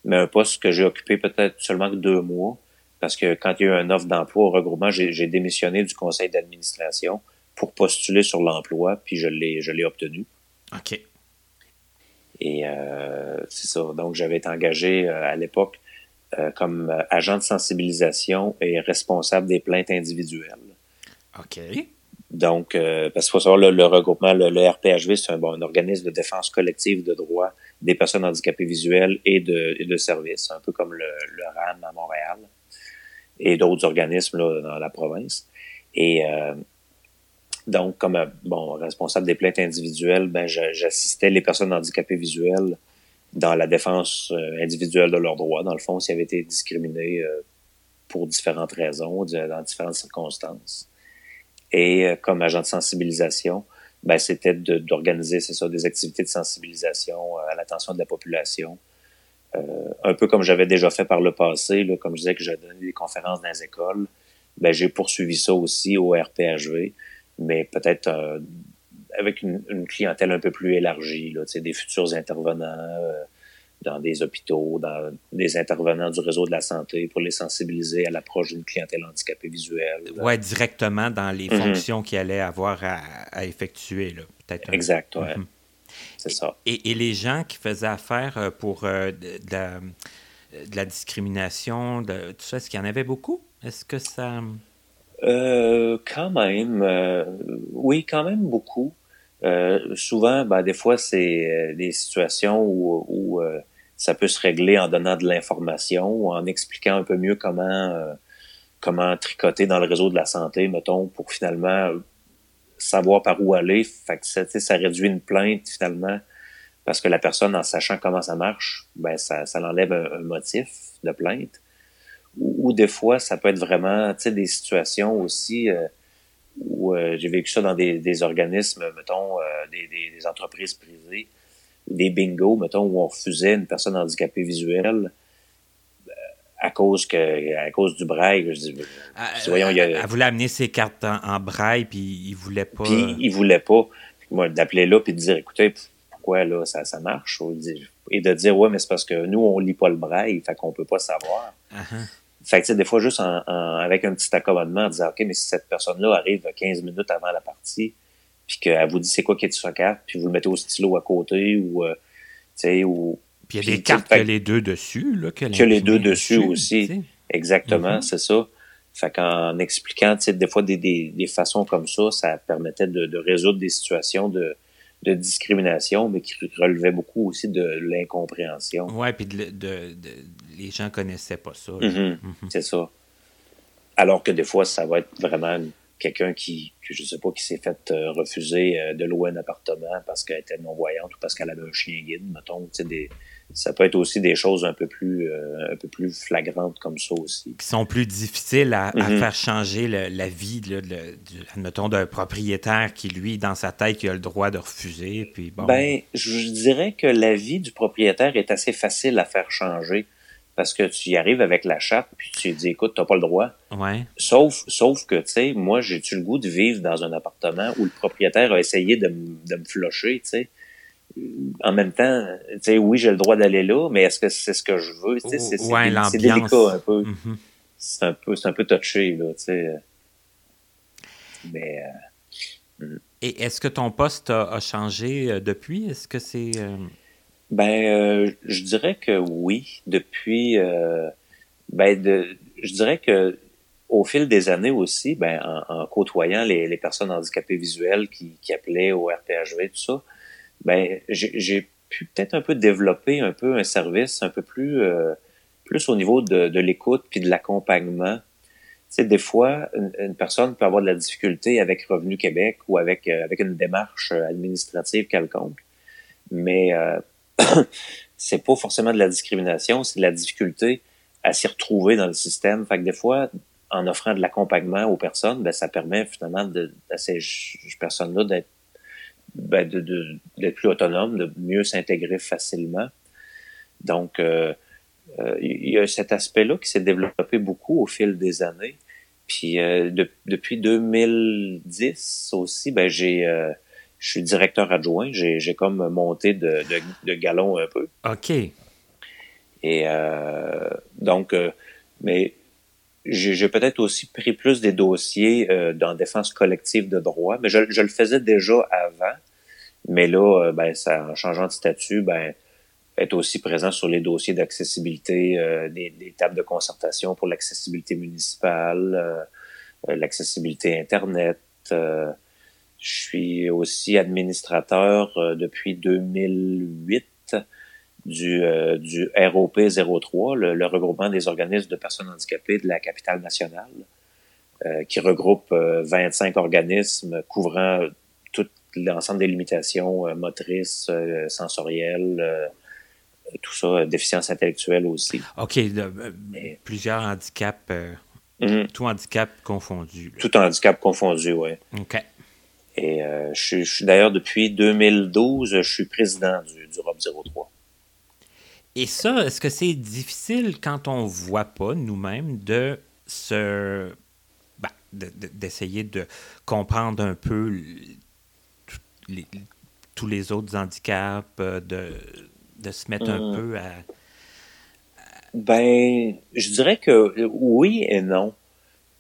mais un poste que j'ai occupé peut-être seulement deux mois, parce que quand il y a eu un offre d'emploi au regroupement, j'ai démissionné du conseil d'administration pour postuler sur l'emploi, puis je l'ai, je l'ai obtenu. OK. Et euh, c'est ça. Donc, j'avais été engagé euh, à l'époque comme agent de sensibilisation et responsable des plaintes individuelles. OK. Donc, euh, parce qu'il faut savoir, le, regroupement, le, RPHV, c'est un, bon, un organisme de défense collective de droits des personnes handicapées visuelles et de, et de services, un peu comme le, le RAM à Montréal et d'autres organismes là, dans la province. Et euh, donc, comme euh, bon responsable des plaintes individuelles, ben, j'assistais les personnes handicapées visuelles dans la défense euh, individuelle de leurs droits, dans le fond, s'ils avaient été discriminés pour différentes raisons, dans différentes circonstances. Et euh, comme agent de sensibilisation, ben, c'était d'organiser, c'est ça, des activités de sensibilisation euh, à l'attention de la population. Euh, un peu comme j'avais déjà fait par le passé, là, comme je disais que j'ai donné des conférences dans les écoles, ben, j'ai poursuivi ça aussi au RPHV, mais peut-être euh, avec une, une, clientèle un peu plus élargie, là, des futurs intervenants, dans des hôpitaux, dans des intervenants du réseau de la santé pour les sensibiliser à l'approche d'une clientèle handicapée visuelle. Oui, directement dans les mhm. fonctions qu'ils allaient avoir à, effectuer. peut-être exact, oui. Mhm. C'est ça. Et, les gens qui faisaient affaire euh, pour euh, de, la, discrimination, de, tout ça, est-ce qu'il y en avait beaucoup? Est-ce que ça... Euh, quand même, oui, quand même beaucoup. Euh, souvent, ben, des fois, c'est euh, des situations où, où euh, ça peut se régler en donnant de l'information ou en expliquant un peu mieux comment comment tricoter dans le réseau de la santé, mettons, pour finalement savoir par où aller. Fait que ça, ça réduit une plainte finalement parce que la personne, en sachant comment ça marche, ben ça, ça l'enlève un, motif de plainte. Ou, des fois, ça peut être vraiment des situations aussi où euh, j'ai vécu ça dans des, des organismes, mettons, euh, des, des, entreprises privées, des bingos, mettons, où on refusait une personne handicapée visuelle euh, à cause que à cause du braille. Je dis, voyons, il a, elle voulait amener ses cartes en, braille, puis il voulait pas. Puis il voulait pas. Moi, d'appeler là puis de dire, écoutez, pourquoi là ça, ça marche? Et de dire, ouais, mais c'est parce que nous, on lit pas le braille, fait qu'on peut pas savoir. Uh-huh. Fait que, des fois, juste en, avec un petit accommodement, en disant, OK, mais si cette personne-là arrive 15 minutes avant la partie, puis qu'elle vous dit c'est quoi qui est sur sa carte, puis vous le mettez au stylo à côté, ou, euh, tu sais, ou... Puis il y a des cartes que les deux dessus, là. Que les deux dessus, aussi. Exactement, mm-hmm. c'est ça. Fait qu'en expliquant, tu sais, des fois, des, des, des, façons comme ça, ça permettait de, de résoudre des situations de, de discrimination, mais qui relevait beaucoup aussi de l'incompréhension. Oui, puis de, de, les gens connaissaient pas ça. Mm-hmm. Mm-hmm. C'est ça. Alors que des fois, ça va être vraiment quelqu'un qui, que je sais pas, qui s'est fait euh, refuser euh, de louer un appartement parce qu'elle était non-voyante ou parce qu'elle avait un chien guide, mettons, des, ça peut être aussi des choses un peu plus, euh, un peu plus flagrantes comme ça aussi. Qui sont plus difficiles à, Mhm. faire changer le- la vie, là, de- du- admettons, d'un propriétaire qui, lui, dans sa tête, il a le droit de refuser. Puis bon. Ben, je dirais que la vie du propriétaire est assez facile à faire changer parce que tu y arrives avec la charte puis tu dis écoute, t'as pas le droit. ouais. Sauf, sauf que, tu sais, moi, j'ai-tu le goût de vivre dans un appartement où le propriétaire a essayé de, me flusher, tu sais? En même temps, tu sais, oui, j'ai le droit d'aller là, mais est-ce que c'est ce que je veux? C'est c'est Ouais, délicat un peu. Mhm. C'est un peu, c'est un peu touché, là, tu sais. Mais, euh, Et est-ce que ton poste a, a changé euh, depuis? Est-ce que c'est. euh, Ben, euh, je dirais que oui. Depuis, euh, ben, de, je dirais que au fil des années aussi, ben, en, en côtoyant les, les personnes handicapées visuelles qui, qui appelaient au RPHV, tout ça, ben, j'ai pu peut-être un peu développer un peu un service un peu plus, euh, plus au niveau de, de l'écoute puis de l'accompagnement. Tu sais, des fois, une, une personne peut avoir de la difficulté avec Revenu Québec ou avec, euh, avec une démarche administrative quelconque, mais euh, (coughs) c'est pas forcément de la discrimination, c'est de la difficulté à s'y retrouver dans le système. Fait que des fois, en offrant de l'accompagnement aux personnes, ben, ça permet finalement de, à ces personnes-là d'être ben, de, de- plus autonomes, de mieux s'intégrer facilement. Donc, euh, euh, il y a cet aspect-là qui s'est développé beaucoup au fil des années. Puis euh, de- depuis 2010 aussi, ben j'ai euh, je suis directeur adjoint. J'ai j'ai comme monté de, de, de galon un peu. OK. Et euh, donc, euh, mais j'ai j'ai peut-être aussi pris plus des dossiers euh, dans défense collective de droit, mais je, je le faisais déjà avant. Mais là, euh, ben, ça, en changeant de statut, ben, être aussi présent sur les dossiers d'accessibilité, euh, des, des tables de concertation pour l'accessibilité municipale, euh, euh, l'accessibilité Internet. Je suis aussi administrateur euh, depuis 2008 du, euh, du ROP 03, le, le regroupement des organismes de personnes handicapées de la capitale nationale, euh, qui regroupe euh, 25 organismes couvrant tout l'ensemble des limitations motrices, sensorielles, tout ça, déficience intellectuelle aussi. OK. de- plusieurs handicaps, Mhm. tout handicap confondu. là. Tout handicap confondu, oui. OK. Et euh, je suis, d'ailleurs depuis 2012, je suis président du, du ROP 03. Et ça, est-ce que c'est difficile quand on ne voit pas nous-mêmes de se. ben, de- de- d'essayer de, comprendre un peu l- tout- les- tous les autres handicaps, euh, de, de se mettre un Mhm. peu à. Ben, je dirais que oui et non.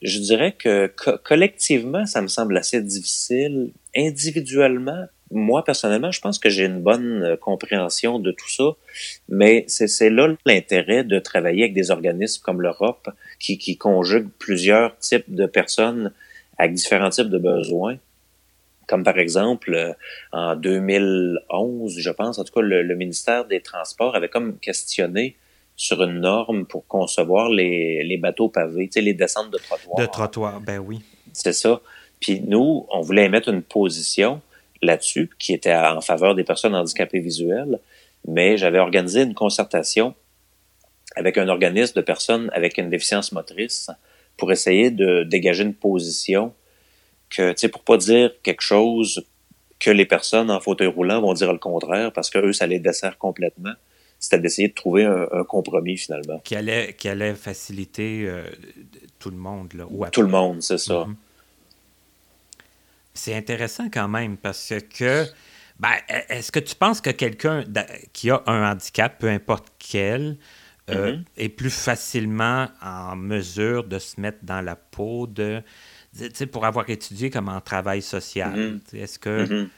Je dirais que co- collectivement, ça me semble assez difficile. Individuellement, moi personnellement, je pense que j'ai une bonne euh, compréhension de tout ça, mais c'est c'est là l'intérêt de travailler avec des organismes comme l'Europe qui, qui conjuguent plusieurs types de personnes avec différents types de besoins. Comme par exemple, euh, en 2011, je pense, en tout cas, le, le ministère des Transports avait comme questionné sur une norme pour concevoir les, les bateaux pavés, tu sais, les descentes de trottoirs. De trottoir, ben oui. C'est ça. Puis nous, on voulait émettre une position là-dessus qui était en faveur des personnes handicapées visuelles, mais j'avais organisé une concertation avec un organisme de personnes avec une déficience motrice pour essayer de dégager une position que, tu sais, pour pas dire quelque chose que les personnes en fauteuil roulant vont dire le contraire parce que eux, ça les dessert complètement. C'était d'essayer de trouver un, un compromis finalement. Qui allait, qui allait faciliter euh, tout le monde. Là, ou Tout le monde, c'est ça. Mhm. C'est intéressant quand même parce que, ben, est-ce que tu penses que quelqu'un qui a un handicap, peu importe quel, euh, Mhm. est plus facilement en mesure de se mettre dans la peau de, pour avoir étudié comme en travail social? Mhm. Est-ce que, Mhm.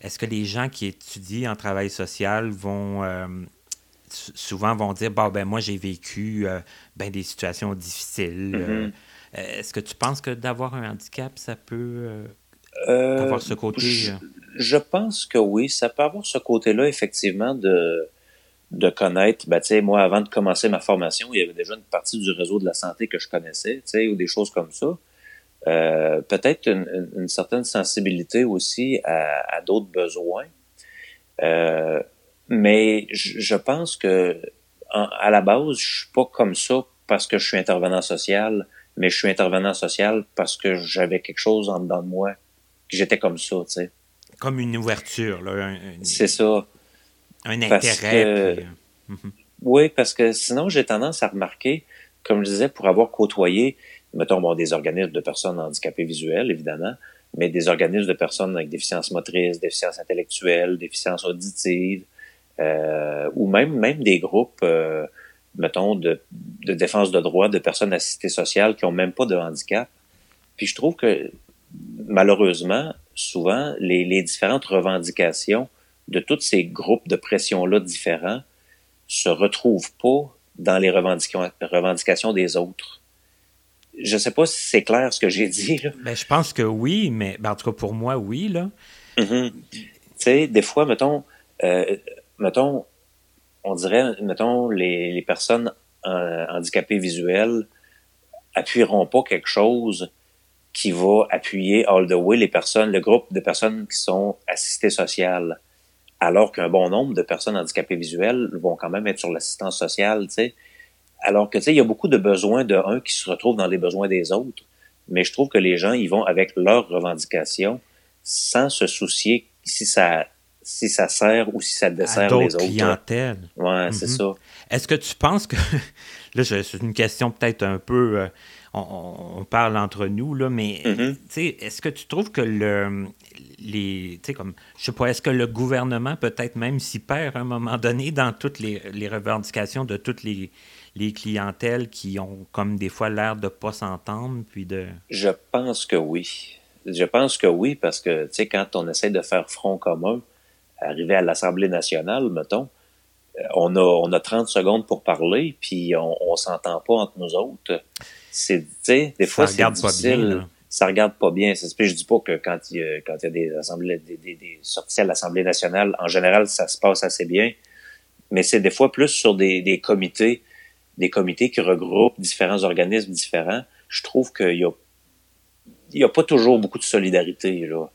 est-ce que les gens qui étudient en travail social vont euh, souvent vont dire bon ben moi j'ai vécu euh, ben, des situations difficiles. euh, Mhm. est-ce que tu penses que d'avoir un handicap ça peut euh, Euh, avoir ce côté je, euh, je pense que oui, ça peut avoir ce côté-là, effectivement, de, de connaître. Ben, tu sais, moi, avant de commencer ma formation, il y avait déjà une partie du réseau de la santé que je connaissais, tu sais, ou des choses comme ça. Euh, Peut-être une, une- une certaine sensibilité aussi à, à d'autres besoins. Euh, mais je pense que à la base, je suis pas comme ça parce que je suis intervenant social, mais je suis intervenant social parce que j'avais quelque chose en dedans de moi, que j'étais comme ça, tu sais. Comme une ouverture, là. C'est ça. Un intérêt. Euh, mhm. Oui, parce que sinon, j'ai tendance à remarquer, comme je disais, pour avoir côtoyé, mettons, bon, des organismes de personnes handicapées visuelles, évidemment, mais des organismes de personnes avec déficience motrice, déficience intellectuelle, déficience auditive, euh, ou même, même des groupes, euh, mettons, de, de défense de droits de personnes assistées sociales qui ont même pas de handicap. Puis je trouve que, malheureusement, souvent, les, les différentes revendications de tous ces groupes de pression-là différents se retrouvent pas dans les revendications des autres. Je sais pas si c'est clair ce que j'ai dit. Là. Ben, je pense que oui, mais ben, en tout cas pour moi, oui. là. Mm-hmm. Tu sais, des fois, mettons, euh, mettons, on dirait, mettons, les, les personnes euh, handicapées visuelles appuieront pas quelque chose qui va appuyer all the way les personnes, le groupe de personnes qui sont assistées sociales. Alors qu'un bon nombre de personnes handicapées visuelles vont quand même être sur l'assistance sociale, tu sais. Alors que, tu sais, il y a beaucoup de besoins de un qui se retrouvent dans les besoins des autres. Mais je trouve que les gens, ils vont avec leurs revendications sans se soucier si ça si ça sert ou si ça dessert les autres. clientèle. Ouais, c'est mhm. ça. Est-ce que tu penses que (laughs) là, c'est une question peut-être un peu, euh, on, parle entre nous là, mais mhm. est-ce que tu trouves que le, les, comme, je sais pas, est-ce que le gouvernement peut-être même s'y perd à un moment donné dans toutes les, les revendications de toutes les, les clientèles qui ont comme des fois l'air de pas s'entendre, puis de. Je pense que oui. Je pense que oui, parce que, tu sais, quand on essaie de faire front commun, arriver à l'Assemblée nationale, mettons, euh, on a, on a 30 secondes pour parler, puis on, on s'entend pas entre nous autres. C'est, des fois, c'est difficile. Pas bien, ça regarde pas bien. Je dis pas que quand il y a, quand il y a des assemblées, des, des, des sorties à l'Assemblée nationale, en général, ça se passe assez bien. Mais c'est des fois plus sur des, des comités, des comités qui regroupent différents organismes différents. Je trouve qu'il y a, il y a pas toujours beaucoup de solidarité, là.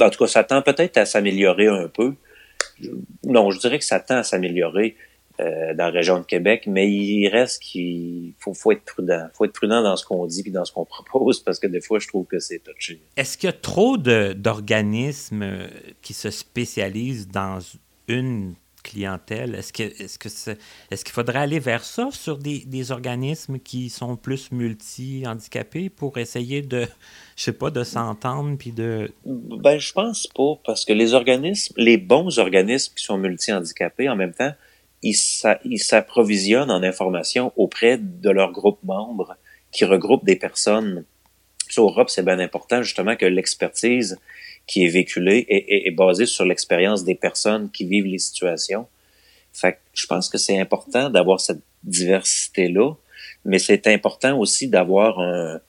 En tout cas, ça tend peut-être à s'améliorer un peu. Non, je dirais que ça tend à s'améliorer euh, dans la région de Québec, mais il reste qu'il faut, être prudent. faut être prudent dans ce qu'on dit et dans ce qu'on (laughs) propose parce que des fois, je trouve que c'est touché. Est-ce qu'il y a trop d'organismes qui se spécialisent dans une clientèle? Est-ce que est-ce que est-ce qu'il faudrait aller vers ça sur des, des organismes qui sont plus multi-handicapés pour essayer de je sais pas de s'entendre puis de Ben je pense pas parce que les organismes les bons organismes qui sont multi-handicapés en même temps ils s'approvisionnent en information auprès de leurs groupes membres qui regroupent des personnes. Sur Europe, c'est bien important justement que l'expertise qui est véhiculé est, basé sur l'expérience des personnes qui vivent les situations. Fait que je pense que c'est important d'avoir cette diversité-là, mais c'est important aussi d'avoir un,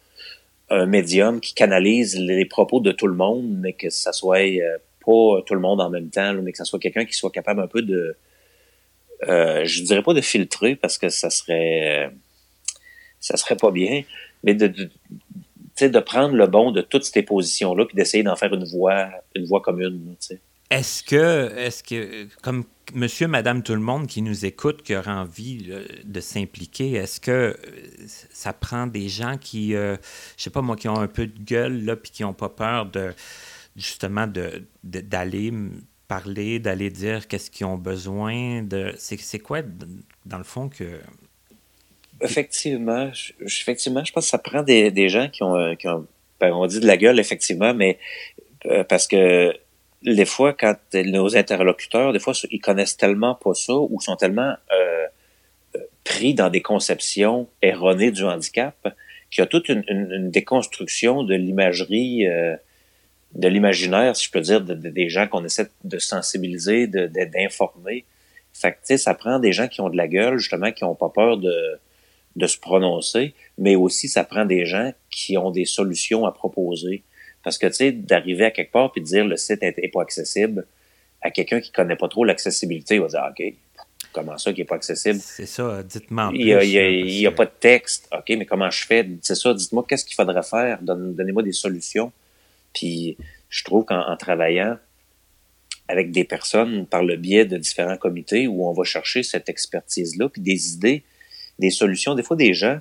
médium qui canalise les propos de tout le monde, mais que ça soit euh, pas tout le monde en même temps, mais que ça soit quelqu'un qui soit capable un peu de, euh, je dirais pas de filtrer parce que ça serait, ça serait pas bien, mais de de prendre le bon de toutes ces positions-là, puis d'essayer d'en faire une voix, une voix commune. Est-ce que, est-ce que, comme monsieur, madame, tout le monde qui nous écoute, qui aura envie de s'impliquer, est-ce que euh, ça prend des gens qui, euh, je sais pas moi, qui ont un peu de gueule, là, puis qui n'ont pas peur de, justement, de, d'aller parler, d'aller dire qu'est-ce qu'ils ont besoin de. C'est, quoi, dans le fond, que effectivement, je, effectivement, je pense que ça prend des, des gens qui ont, euh, qui ont ben, on dit de la gueule, effectivement, mais euh, parce que des fois, quand nos interlocuteurs, des fois, ils connaissent tellement pas ça ou sont tellement euh, pris dans des conceptions erronées du handicap qu'il y a toute une, déconstruction de l'imagerie, de l'imaginaire, si je peux dire, de, des gens qu'on essaie de sensibiliser, d'informer. Fait que, ça prend des gens qui ont de la gueule, justement, qui ont pas peur de, de se prononcer, mais aussi ça prend des gens qui ont des solutions à proposer. Parce que, tu sais, d'arriver à quelque part puis de dire le site est, pas accessible à quelqu'un qui connaît pas trop l'accessibilité, il va dire, OK, comment ça qui est pas accessible? C'est ça, dites-moi. Il n'y a, y a, pas de texte. OK, mais comment je fais? C'est ça, dites-moi qu'est-ce qu'il faudrait faire? Donnez-moi des solutions. Puis, je trouve qu'en travaillant avec des personnes par le biais de différents comités où on va chercher cette expertise-là, puis des idées, des solutions, des fois des gens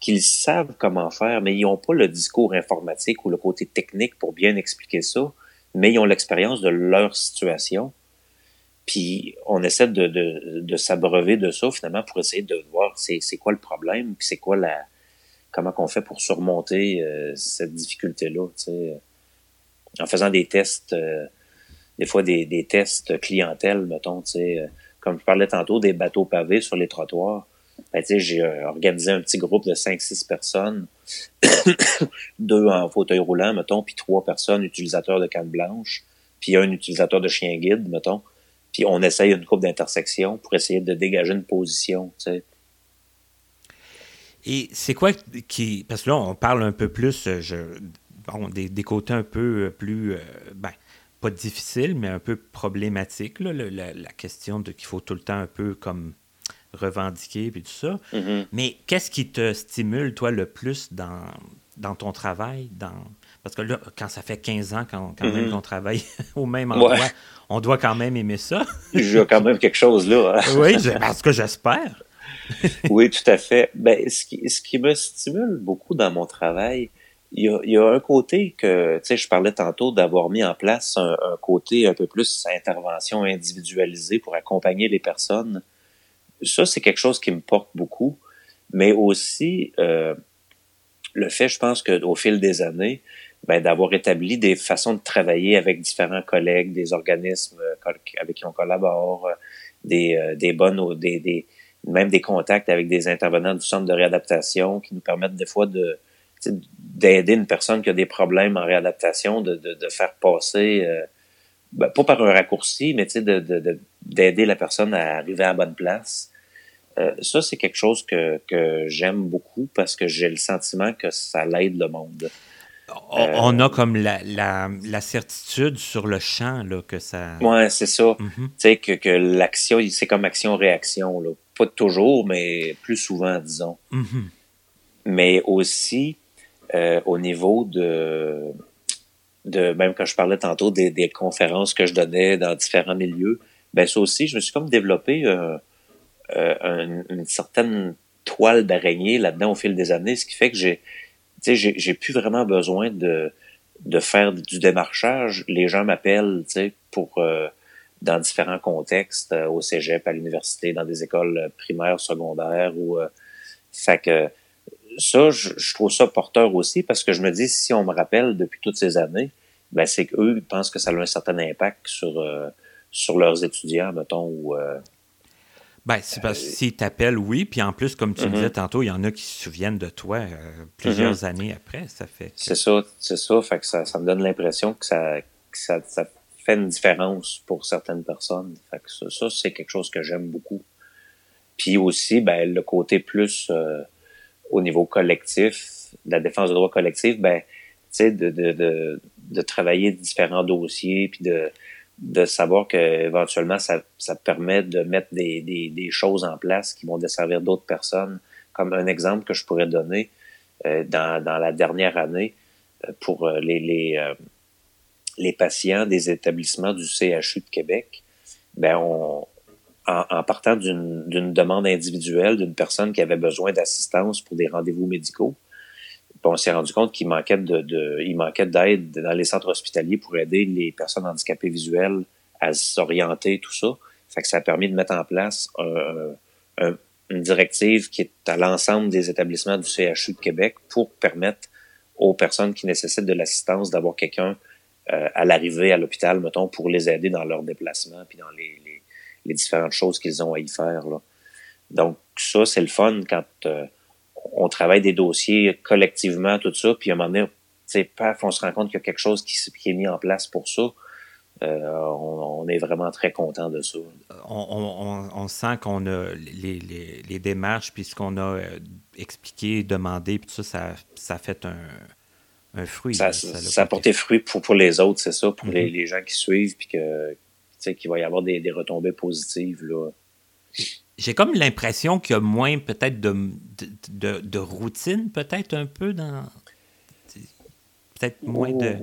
qu'ils savent comment faire, mais ils n'ont pas le discours informatique ou le côté technique pour bien expliquer ça, mais ils ont l'expérience de leur situation. Puis on essaie de, de, de s'abreuver de ça finalement pour essayer de voir c'est, quoi le problème, puis c'est quoi la comment qu'on fait pour surmonter euh, cette difficulté-là. Sais. En faisant des tests, euh, des fois des, des tests clientèle, mettons, tu sais, euh, comme je parlais tantôt, des bateaux pavés sur les trottoirs. Ben, j'ai organisé un petit groupe de 5-6 personnes, (coughs) deux en fauteuil roulant, mettons, puis trois personnes utilisateurs de canne blanche, puis un utilisateur de chien guide, mettons puis on essaye une coupe d'intersection pour essayer de dégager une position. Et c'est quoi qui. Parce que là, on parle un peu plus euh, je, bon, des, des, côtés un peu euh, plus. Euh, ben, pas difficiles, mais un peu problématiques. Là, la, la, question de qu'il faut tout le temps un peu comme revendiquer puis tout ça. Mm-hmm. Mais qu'est-ce qui te stimule, toi, le plus dans, dans ton travail, dans, parce que là, quand ça fait 15 ans quand, quand même Mhm. qu'on travaille (laughs) au même endroit, Ouais. on doit quand même aimer ça. J'ai quand même quelque chose là. hein. oui, parce que j'espère. (laughs) Oui, tout à fait. Ben, ce qui, ce qui me stimule beaucoup dans mon travail, il y a, il y a un côté que, tu sais, je parlais tantôt d'avoir mis en place un, un côté un peu plus intervention individualisée pour accompagner les personnes. Ça, c'est quelque chose qui me porte beaucoup, mais aussi euh, le fait, je pense, qu'au fil des années, ben, d'avoir établi des façons de travailler avec différents collègues, des organismes euh, avec qui on collabore, euh, des, des bonnes, des, des, même des contacts avec des intervenants du centre de réadaptation qui nous permettent des fois de d'aider une personne qui a des problèmes en réadaptation, de, de, de faire passer, ben, pas par un raccourci, mais sais, de, de, d'aider la personne à arriver à la bonne place. Euh, ça, c'est quelque chose que, que j'aime beaucoup parce que j'ai le sentiment que ça l'aide le monde. On, on a comme la, la, la certitude sur le champ là, que ça. Ouais, c'est ça. Mhm. Tu sais, que, que l'action, c'est comme action-réaction. Pas toujours, mais plus souvent, disons. Mhm. mais aussi euh, au niveau de, de même quand je parlais tantôt des, des conférences que je donnais dans différents milieux, ben ça aussi, je me suis comme développé euh, euh, un- une certaine toile d'araignée là-dedans au fil des années, ce qui fait que j'ai, tu sais, j'ai, plus vraiment besoin de de faire du démarchage. Les gens m'appellent, tu sais, pour euh, dans différents contextes, euh, au cégep, à l'université, dans des écoles euh, primaires, secondaires, ou euh, fait que ça, je, je trouve ça porteur aussi parce que je me dis, si on me rappelle depuis toutes ces années, ben c'est qu'eux, pensent que ça a un certain impact sur, euh, sur leurs étudiants, mettons, ou... Ben, c'est parce que s'ils t'appellent, oui. Puis en plus, comme tu Mhm. disais tantôt, il y en a qui se souviennent de toi euh, plusieurs années après. Ça fait. que- c'est ça, c'est ça, fait que ça, ça me donne l'impression que ça, que ça, ça fait une différence pour certaines personnes. Fait que ça, ça c'est quelque chose que j'aime beaucoup. Puis aussi, ben, le côté plus euh, au niveau collectif, de la défense de droits collectifs, ben, tu sais, de, de, de, de travailler différents dossiers, puis de, de savoir que éventuellement ça, ça permet de mettre des, des, des choses en place qui vont desservir d'autres personnes. Comme un exemple que je pourrais donner euh, dans, dans la dernière année euh, pour euh, les, les, euh, les patients des établissements du CHU de Québec, ben on, en, en partant d'une demande individuelle d'une personne qui avait besoin d'assistance pour des rendez-vous médicaux, on s'est rendu compte qu'il manquait de, il manquait d'aide dans les centres hospitaliers pour aider les personnes handicapées visuelles à s'orienter, tout ça. Fait que ça a permis de mettre en place un- un- une directive qui est à l'ensemble des établissements du CHU de Québec pour permettre aux personnes qui nécessitent de l'assistance d'avoir quelqu'un euh, à l'arrivée à l'hôpital, mettons, pour les aider dans leur déplacement puis dans les, différentes choses qu'ils ont à y faire. Donc, ça, c'est le fun quand euh, on travaille des dossiers collectivement, tout ça, puis à un moment donné, paf, on se rend compte qu'il y a quelque chose qui, est mis en place pour ça. Euh, on, on est vraiment très content de ça. on, on- on- on sent qu'on a les, les- les démarches, puis ce qu'on a euh, expliqué, demandé, puis tout ça, ça, fait un, un fruit. Ça, là. ça, l'a ça a porté fruit pour, pour les autres, c'est ça, pour les, Mhm. les gens qui suivent, puis que qu'il va y avoir des, des retombées positives. Là. J'ai comme l'impression qu'il y a moins peut-être de, de, routine, peut-être un peu dans. Peut-être moins de.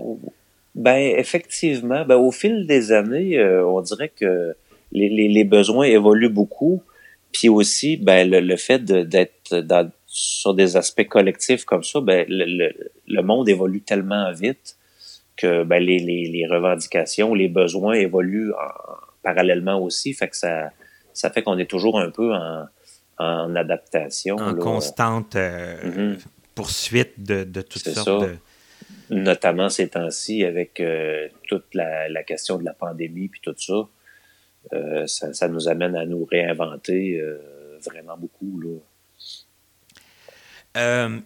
Ben, effectivement, ben, au fil des années, euh, on dirait que les, les, besoins évoluent beaucoup. Puis aussi, ben, le, le fait d'être sur des aspects collectifs comme ça, ben, le, le, monde évolue tellement vite que ben, les, les, revendications, les besoins évoluent parallèlement aussi. Fait que ça, ça fait qu'on est toujours un peu en, en adaptation. En constante euh, mm-hmm. poursuite de, de toutes sortes de notamment ces temps-ci avec euh, toute la, la, question de la pandémie puis tout ça, euh, ça, ça, nous amène à nous réinventer euh, vraiment beaucoup. Là.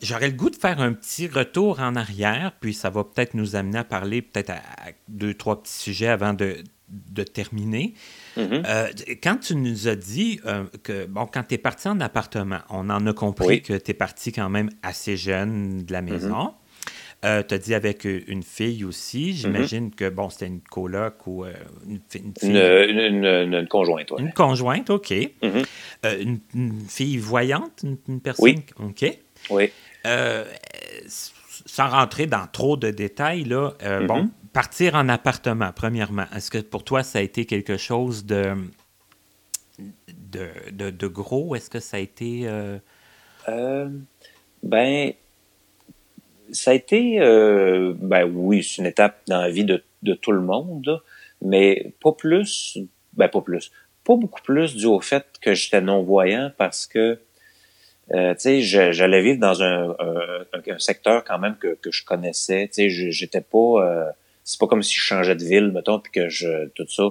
J'aurais le goût de faire un petit retour en arrière, puis ça va peut-être nous amener à parler peut-être à, deux, trois petits sujets avant de, de terminer. Mm-hmm. euh, quand tu nous as dit euh, que, bon, quand tu es parti en appartement, on en a compris oui. que tu es parti quand même assez jeune de la mm-hmm. maison. Mm -hmm. Euh, tu as dit avec une fille aussi. J'imagine mm -hmm. que, bon, c'était une coloc ou une, une, fille. Une, une, une conjointe, oui. Une conjointe, OK. Une, fille voyante, une, personne? Oui. OK. Oui. sans rentrer dans trop de détails, là, bon, partir en appartement, premièrement, est-ce que pour toi, ça a été quelque chose de, gros? Est-ce que ça a été. ben ça a été, euh, ben oui, c'est une étape dans la vie de, tout le monde, mais pas plus, ben pas plus, pas beaucoup plus dû au fait que j'étais non-voyant parce que, euh, tu sais, j'allais vivre dans un, secteur quand même que, je connaissais, tu sais, j'étais pas, euh, c'est pas comme si je changeais de ville, mettons, puis que je, tout ça.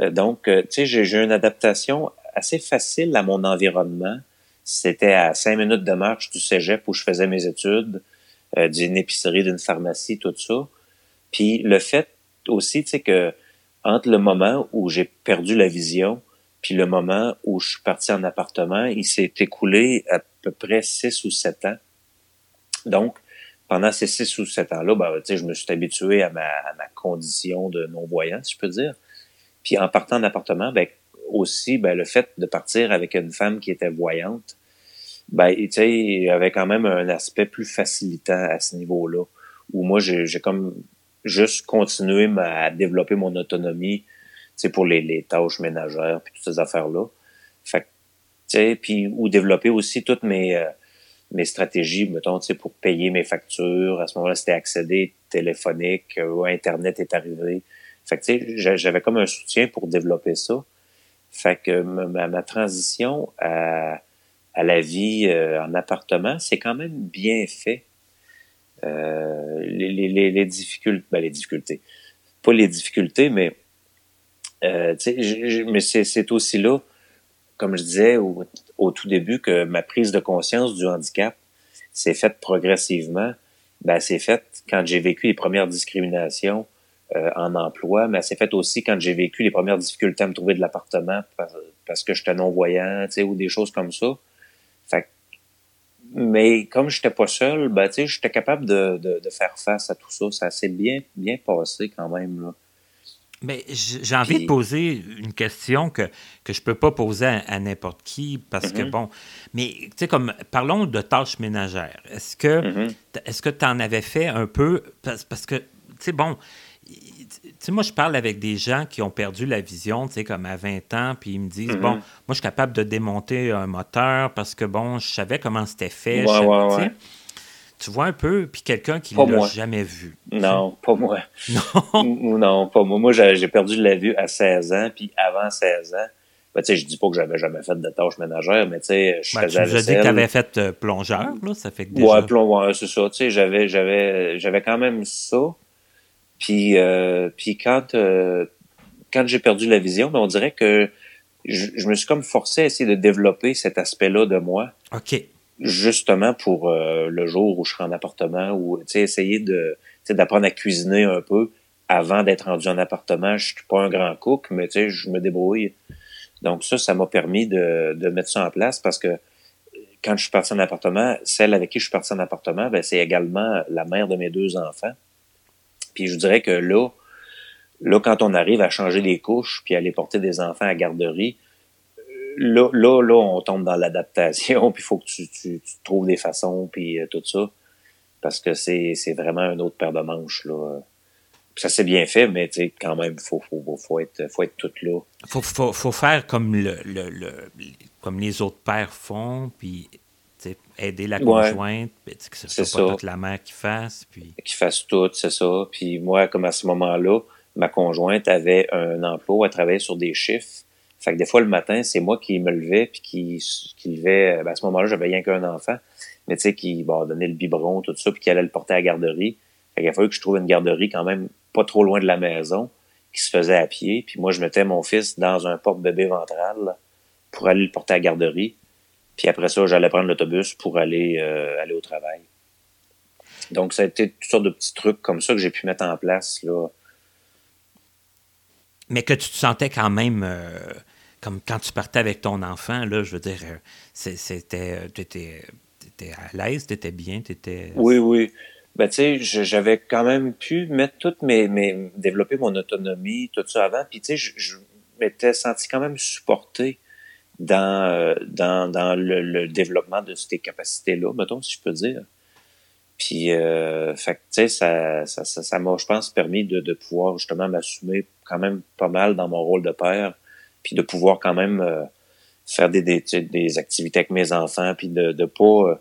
Euh, donc, tu sais, j'ai une adaptation assez facile à mon environnement. C'était à cinq minutes de marche du cégep où je faisais mes études euh, d'une épicerie, d'une pharmacie, tout ça. Puis le fait aussi, tu sais, que entre le moment où j'ai perdu la vision, puis le moment où je suis parti en appartement, il s'est écoulé à peu près six ou sept ans. Donc, pendant ces six ou sept ans-là, ben, je me suis habitué à ma, condition de non-voyant, si je peux dire. Puis en partant en appartement, ben, aussi, ben, le fait de partir avec une femme qui était voyante, ben, il y avait quand même un aspect plus facilitant à ce niveau-là, où moi, j'ai comme juste continué à développer mon autonomie, pour les, tâches ménagères, puis toutes ces affaires-là. Fait ou développer aussi toutes mes, euh, mes stratégies, mettons, tu sais, pour payer mes factures. À ce moment-là, c'était accéder téléphonique, ou Internet est arrivé. Fait que, tu sais, j'avais comme un soutien pour développer ça. Fait que ma, ma transition à à la vie euh, en appartement, c'est quand même bien fait. Euh, les, les, les, difficultés, ben les difficultés, pas les difficultés, mais euh, mais c'est aussi là, comme je disais au, au, tout début, que ma prise de conscience du handicap s'est faite progressivement. Ben, c'est faite quand j'ai vécu les premières discriminations euh, en emploi, mais c'est fait aussi quand j'ai vécu les premières difficultés à me trouver de l'appartement parce, que j'étais non-voyant, ou des choses comme ça. Mais comme je n'étais pas seul, ben, j'étais capable de, de, de, faire face à tout ça. Ça s'est bien, bien passé quand même. Là. Mais j'ai envie Puis, de poser une question que, que je peux pas poser à, à n'importe qui parce mm -hmm. que, mm-hmm. bon, mais tu sais, comme, parlons de tâches ménagères. Est-ce que mm -hmm. est-ce que tu en avais fait un peu? Parce, parce que, tu sais, bon, tu sais, moi, je parle avec des gens qui ont perdu la vision, tu sais, comme à 20 ans, puis ils me disent, mm -hmm. bon, moi, je suis capable de démonter un moteur parce que, bon, je savais comment c'était fait. Ouais, ouais, ouais. Tu vois un peu, puis quelqu'un qui ne l'a jamais vu. Non, pas moi. (laughs) Non? non, pas moi. Moi, j'ai perdu la vue à 16 ans, puis avant 16 ans, ben, tu sais, je dis pas que j'avais jamais fait de tâches ménagères, mais tu sais, je ben, faisais Tu nous as dit que tu avais fait euh, plongeur, là, ça fait que déjà... Ouais, plongeur, c'est ça, tu sais, j'avais, j'avais, j'avais quand même ça. Puis, euh, puis quand, euh, quand j'ai perdu la vision, ben on dirait que je, je, me suis comme forcé à essayer de développer cet aspect-là de moi. OK. Justement pour euh, le jour où je serai en appartement ou essayer de d'apprendre à cuisiner un peu avant d'être rendu en appartement. Je suis pas un grand cook, mais je me débrouille. Donc ça, ça m'a permis de, de mettre ça en place parce que quand je suis parti en appartement, celle avec qui je suis parti en appartement, ben, c'est également la mère de mes deux enfants. Puis je dirais que là, là, quand on arrive à changer des couches puis aller porter des enfants à garderie, là, là, là, on tombe dans l'adaptation, (laughs) puis il faut que tu, tu, tu, trouves des façons, puis euh, tout ça. Parce que c'est, c'est vraiment un autre paire de manches, là. ça s'est bien fait, mais quand même, il faut, faut, faut, être, faut être tout là. Il faut, faut, faut, faire comme, le, le, le, comme les autres pères font, puis aider la conjointe, que ce soit pas toute la mère qui fasse. Puis... Qui fasse tout, c'est ça. Puis moi, comme à ce moment-là, ma conjointe avait un emploi, elle travaillait sur des chiffres. Fait que des fois, le matin, c'est moi qui me levais, puis qui, qui levait... Ben, à ce moment-là, j'avais rien qu'un enfant, mais tu sais, qui bon, donnait le biberon, tout ça, puis qui allait le porter à garderie. Fait qu'il a fallu que je trouve une garderie quand même pas trop loin de la maison, qui se faisait à pied. Puis moi, je mettais mon fils dans un porte-bébé ventral pour aller le porter à la garderie. Puis après ça, j'allais prendre l'autobus pour aller, euh, aller au travail. Donc, ça a été toutes sortes de petits trucs comme ça que j'ai pu mettre en place. Là. Mais que tu te sentais quand même, euh, comme quand tu partais avec ton enfant, là, je veux dire, euh, c'était, tu étais, à l'aise, tu étais bien, tu étais... Oui, oui ben tu sais, j'avais quand même pu mettre toutes mes, développer mon autonomie, tout ça avant. Puis tu sais, je, m'étais senti quand même supporté dans euh, dans, dans le, développement de ces capacités-là, mettons, si je peux dire. Puis, euh, tu sais, ça ça, m'a, je pense, permis de pouvoir justement m'assumer quand même pas mal dans mon rôle de père, puis de pouvoir quand même euh, faire des, des, des activités avec mes enfants, puis de, de pas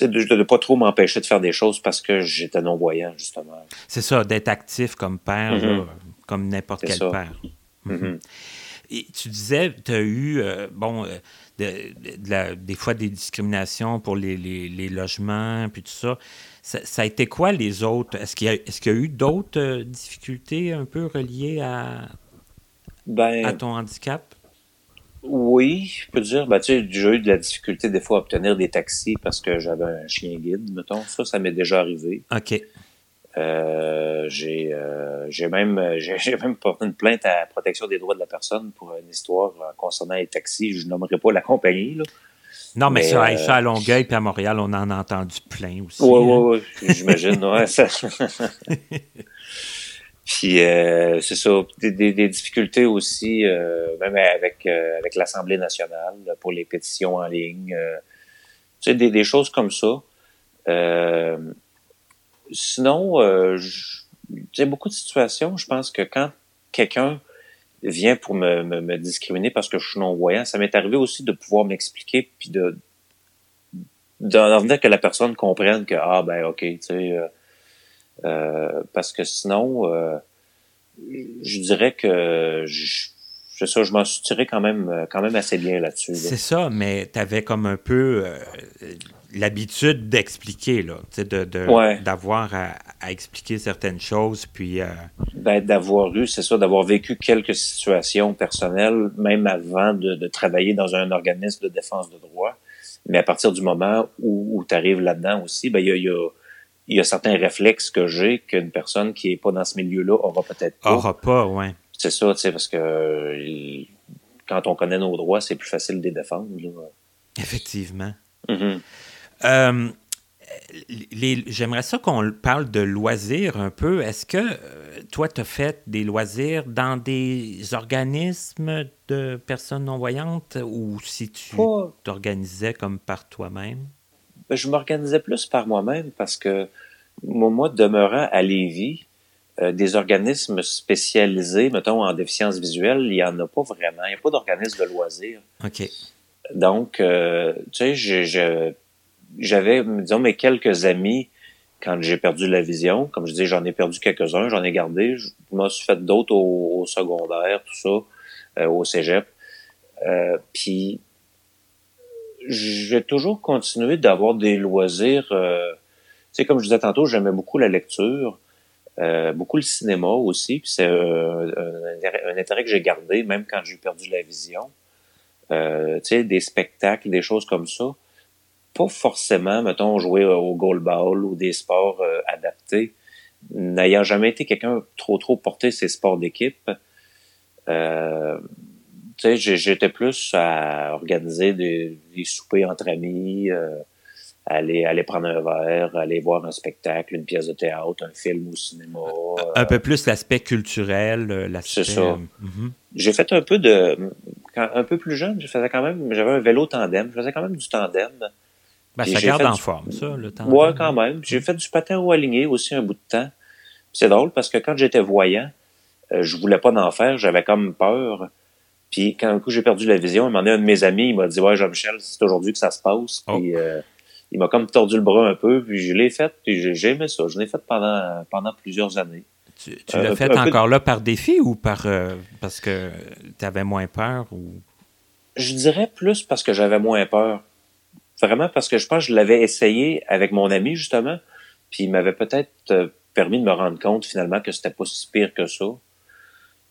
de ne pas trop m'empêcher de faire des choses parce que j'étais non-voyant, justement. C'est ça, d'être actif comme père, mm-hmm. comme n'importe quel père. Mm-hmm. Mm-hmm. Et tu disais, tu as eu, euh, bon, euh, des fois des discriminations pour les, logements, puis tout ça. ça. a été quoi les autres? Est-ce qu'il y, a eu d'autres euh, difficultés un peu reliées à, ben, à ton handicap? Oui, je peux dire, ben, tu sais, j'ai eu de la difficulté des fois à obtenir des taxis parce que j'avais un chien guide, mettons. Ça, ça m'est déjà arrivé. OK. Euh, j'ai euh, j'ai même (laughs) j'ai même porté une plainte à la protection des droits de la personne pour une histoire euh, concernant les taxis. Je nommerai pas la compagnie, là. Non, mais, ça, à Longueuil puis à Montréal, on en a entendu plein aussi. Oui, oui, oui, j'imagine. ouais, ça... (laughs) (laughs) Puis euh, c'est ça, des, des, difficultés aussi, euh, même avec euh, avec l'Assemblée nationale pour les pétitions en ligne. tu sais, des, des, choses comme ça. sinon, j'ai beaucoup de situations. Je pense que quand quelqu'un vient pour me, me, me, discriminer parce que je suis non-voyant, ça m'est arrivé aussi de pouvoir m'expliquer puis de d'en venir que la personne comprenne que ah ben ok, tu sais euh, parce que sinon, euh, je dirais que je, ça, je m'en suis tiré quand même, quand même assez bien là-dessus. C'est ça, mais tu avais comme un peu euh, l'habitude d'expliquer, là, de, d'avoir à, expliquer certaines choses, puis... Ben, d'avoir eu, c'est ça, d'avoir vécu quelques situations personnelles, même avant de, travailler dans un organisme de défense de droit. Mais à partir du moment où, tu arrives là-dedans aussi, ben, il y a il y a certains réflexes que j'ai qu'une personne qui est pas dans ce milieu-là aura peut-être pas. Aura pas, ouais. C'est ça, tu sais, parce que quand on connaît nos droits, c'est plus facile de les défendre. Effectivement. Mm-hmm. Euh, j'aimerais ça qu'on parle de loisirs un peu. Est-ce que euh, toi, tu as fait des loisirs dans des organismes de personnes non-voyantes ou si tu t'organisais comme par toi-même? Ben, je m'organisais plus par moi-même parce que moi, demeurant à Lévis, euh, des organismes spécialisés, mettons, en déficience visuelle, il n'y en a pas vraiment. Il n'y a pas d'organisme de loisirs. OK. Donc, euh, tu sais, j'avais, disons, mes quelques amis quand j'ai perdu la vision. Comme je dis, j'en ai perdu quelques-uns, j'en ai gardé. Je m'en suis fait d'autres au, secondaire, tout ça, euh, au cégep. Puis, j'ai toujours continué d'avoir des loisirs. Euh, tu sais, comme je disais tantôt, j'aimais beaucoup la lecture, euh, beaucoup le cinéma aussi. C'est euh, un, intérêt que j'ai gardé, même quand j'ai perdu la vision. Euh, tu sais, des spectacles, des choses comme ça. Pas forcément, mettons, jouer au goalball ou des sports adaptés. N'ayant jamais été quelqu'un trop trop porté ces sports d'équipe. Tu sais, j'étais plus à organiser des, des soupers entre amis, euh, aller, aller prendre un verre, aller voir un spectacle, une pièce de théâtre, un film au cinéma. un euh, peu plus l'aspect culturel, euh, l'aspect... C'est ça. Mhm. J'ai fait un peu de... Quand, un peu plus jeune, je faisais quand même... J'avais un vélo tandem, je faisais quand même du tandem. Ben, ça garde en forme, ça, le tandem. Ouais, quand même. J'ai fait du patin ou aligné aussi un bout de temps. C'est drôle parce que quand j'étais voyant, euh, je voulais pas d'en faire, j'avais comme peur. Puis quand un coup j'ai perdu la vision, un moment donné, un de mes amis, il m'a dit Ouais, Jean-Michel, c'est aujourd'hui que ça se passe. Oh. Puis euh, il m'a comme tordu le bras un peu, puis je l'ai fait, puis j'ai aimé ça. Je l'ai fait pendant, pendant plusieurs années. Tu, tu Euh, l'as un fait encore là par défi ou par euh, parce que tu avais moins peur ou? Je dirais plus parce que j'avais moins peur. Vraiment parce que je pense que je l'avais essayé avec mon ami, justement, puis il m'avait peut-être euh, permis de me rendre compte finalement que c'était pas si pire que ça.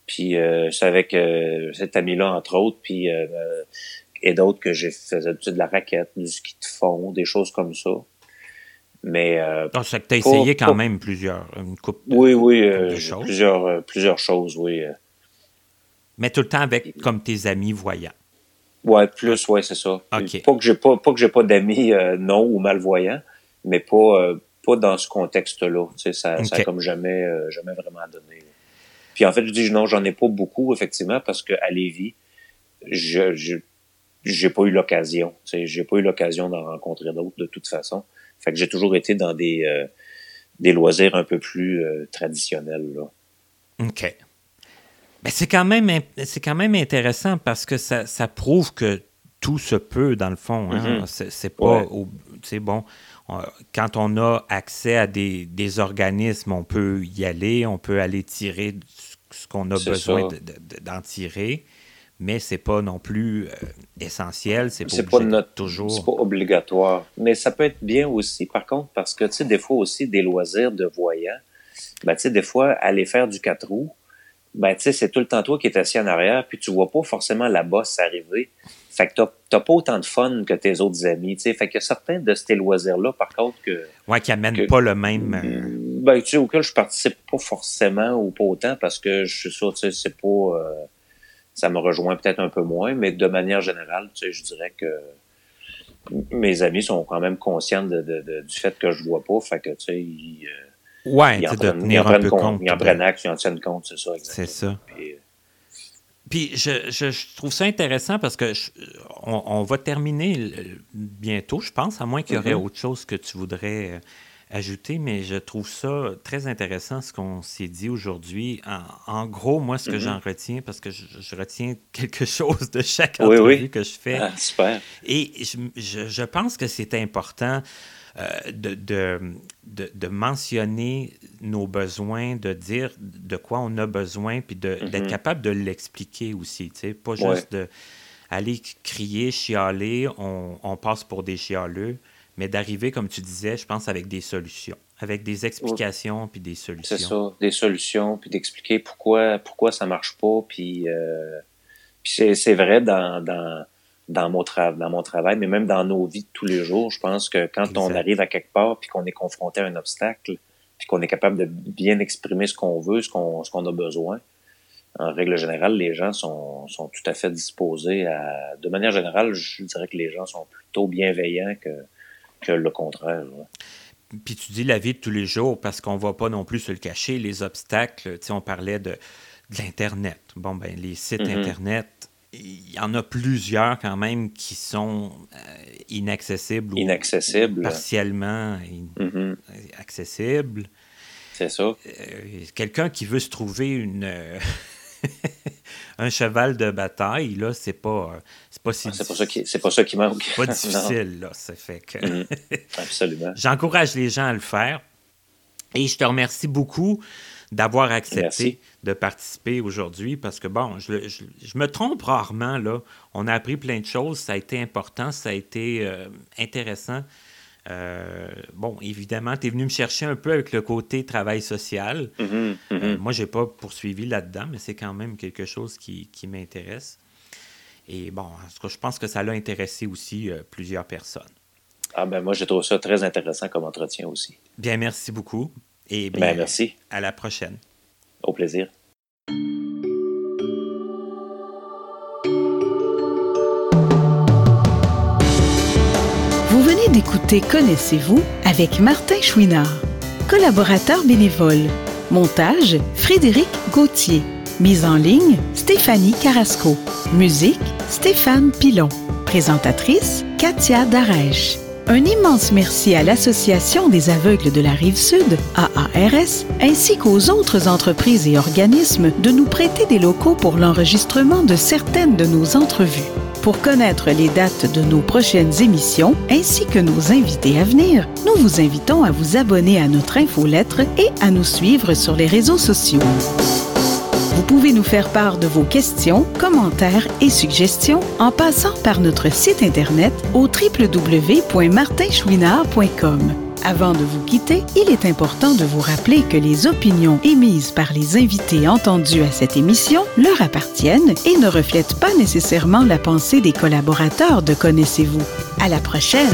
Puis euh, c'est avec euh, cet ami-là, entre autres, puis euh, euh, et d'autres que j'ai fait de la raquette, du ski de fond, des choses comme ça. Mais euh, Ah, c'est que tu as essayé quand même plusieurs, une coupe. de- oui, oui, euh, de choses. plusieurs, plusieurs choses, oui. Mais tout le temps avec comme tes amis voyants. Ouais, plus, ouais, c'est ça. Ok. Pas que j'ai pas, pas que j'ai pas d'amis non ou malvoyants, mais pas, euh, pas dans ce contexte-là. Tu sais, ça, ça a comme jamais, jamais vraiment donné. Puis en fait, je dis non, j'en ai pas beaucoup effectivement parce que à Lévis, je, je j'ai pas eu l'occasion. J'ai pas eu l'occasion d'en rencontrer d'autres de toute façon. Fait que j'ai toujours été dans des euh, des loisirs un peu plus euh, traditionnels là. OK. Mais c'est quand même c'est quand même intéressant parce que ça, ça prouve que tout se peut dans le fond. Hein? Mhm. C'est c'est pas Ouais. au- bon. On- quand on a accès à des, des organismes, on peut y aller, on peut aller tirer ce- qu'on a besoin ça. de- de- d'en tirer, mais c'est pas non plus euh, essentiel, c'est pas, pas obligé notre- de toujours. C'est pas obligatoire. Mais ça peut être bien aussi, par contre, parce que, tu sais, des fois aussi, des loisirs de voyants, ben, tu sais, des fois, aller faire du quatre roues, ben, tu sais, c'est tout le temps toi qui es assis en arrière, puis tu vois pas forcément la bosse arriver. Fait que t'as- pas autant de fun que tes autres amis, tu sais. Fait que certains de ces loisirs-là, par contre, que, Ouais, qui amène que- pas le même. euh, ben, tu sais, auquel je participe pas forcément ou pas autant parce que je suis sûr, tu sais, c'est pas, euh, ça me rejoint peut-être un peu moins, mais de manière générale, tu sais, je dirais que mes amis sont quand même conscients de, de- de- du fait que je vois pas, fait que, tu sais, ils, euh, ouais, ils en de prennent, ils en un peu compte, compte. ils en prennent acte, ils en tiennent compte, c'est ça, exactement. C'est ça. Puis, Puis je, je- je trouve ça intéressant parce que je- on, on va terminer bientôt, je pense, à moins qu'il y aurait Mhm. autre chose que tu voudrais euh, ajouter, mais je trouve ça très intéressant ce qu'on s'est dit aujourd'hui. En, en gros, moi, ce que Mhm. j'en retiens, parce que je, je retiens (laughs) quelque chose de chaque Oui, entrevue oui. que je fais. ah, super. Et je, je- je pense que c'est important de, de, de- de mentionner nos besoins, de dire de quoi on a besoin, puis de- d'être Mhm. capable de l'expliquer aussi. tu sais, Pas Ouais. juste de aller crier, chialer, on, on passe pour des chialeux, mais d'arriver, comme tu disais, je pense, avec des solutions, avec des explications puis des solutions. C'est ça, des solutions, puis d'expliquer pourquoi pourquoi ça marche pas, puis, euh, puis c'est, c'est vrai dans, dans, dans, mon dans mon travail, mais même dans nos vies de tous les jours, je pense que quand on arrive à quelque part, puis qu'on est confronté à un obstacle, puis qu'on est capable de bien exprimer ce qu'on veut, ce qu'on, ce qu'on a besoin, en règle générale, les gens sont, sont tout à fait disposés à... De manière générale, je dirais que les gens sont plutôt bienveillants que, que le contraire. Puis tu dis la vie de tous les jours parce qu'on va pas non plus se le cacher, les obstacles. Tu sais, on parlait de, de l'Internet. Bon, ben les sites Mhm. Internet, il y en a plusieurs quand même qui sont euh, inaccessibles ou partiellement in- Mhm, accessibles. c'est ça. Euh, Quelqu'un qui veut se trouver une euh, (laughs) un cheval de bataille, là, c'est pas, c'est pas si Ah, C'est pas ça qui, c'est pas ça qui manque. pas difficile, là. Ça fait que. Mhm. Absolument. (laughs) J'encourage les gens à le faire. Et je te remercie beaucoup d'avoir accepté Merci. De participer aujourd'hui parce que, bon, je, je- je me trompe rarement, là. On a appris plein de choses. Ça a été important, ça a été euh, intéressant. Euh, bon, évidemment, tu es venu me chercher un peu avec le côté travail social. Mhm, mhm. Euh, moi, je n'ai pas poursuivi là-dedans, mais c'est quand même quelque chose qui, qui m'intéresse. Et bon, en tout cas, je pense que ça l'a intéressé aussi plusieurs personnes. Ah ben moi, j'ai trouvé ça très intéressant comme entretien aussi. Bien, merci beaucoup. Et bien, Ben merci. à la prochaine. Au plaisir. Vous venez d'écouter Connaissez-vous avec Martin Chouinard, collaborateur bénévole. Montage Frédéric Gauthier. Mise en ligne Stéphanie Carrasco. Musique Stéphane Pilon. Présentatrice Katia Darèche. Un immense merci à l'Association des aveugles de la rive sud, AARS, ainsi qu'aux autres entreprises et organismes de nous prêter des locaux pour l'enregistrement de certaines de nos entrevues. Pour connaître les dates de nos prochaines émissions ainsi que nos invités à venir, nous vous invitons à vous abonner à notre infolettre et à nous suivre sur les réseaux sociaux. Vous pouvez nous faire part de vos questions, commentaires et suggestions en passant par notre site Internet au www.martinchouinard.com. Avant de vous quitter, il est important de vous rappeler que les opinions émises par les invités entendus à cette émission leur appartiennent et ne reflètent pas nécessairement la pensée des collaborateurs de Connaissez-vous. À la prochaine!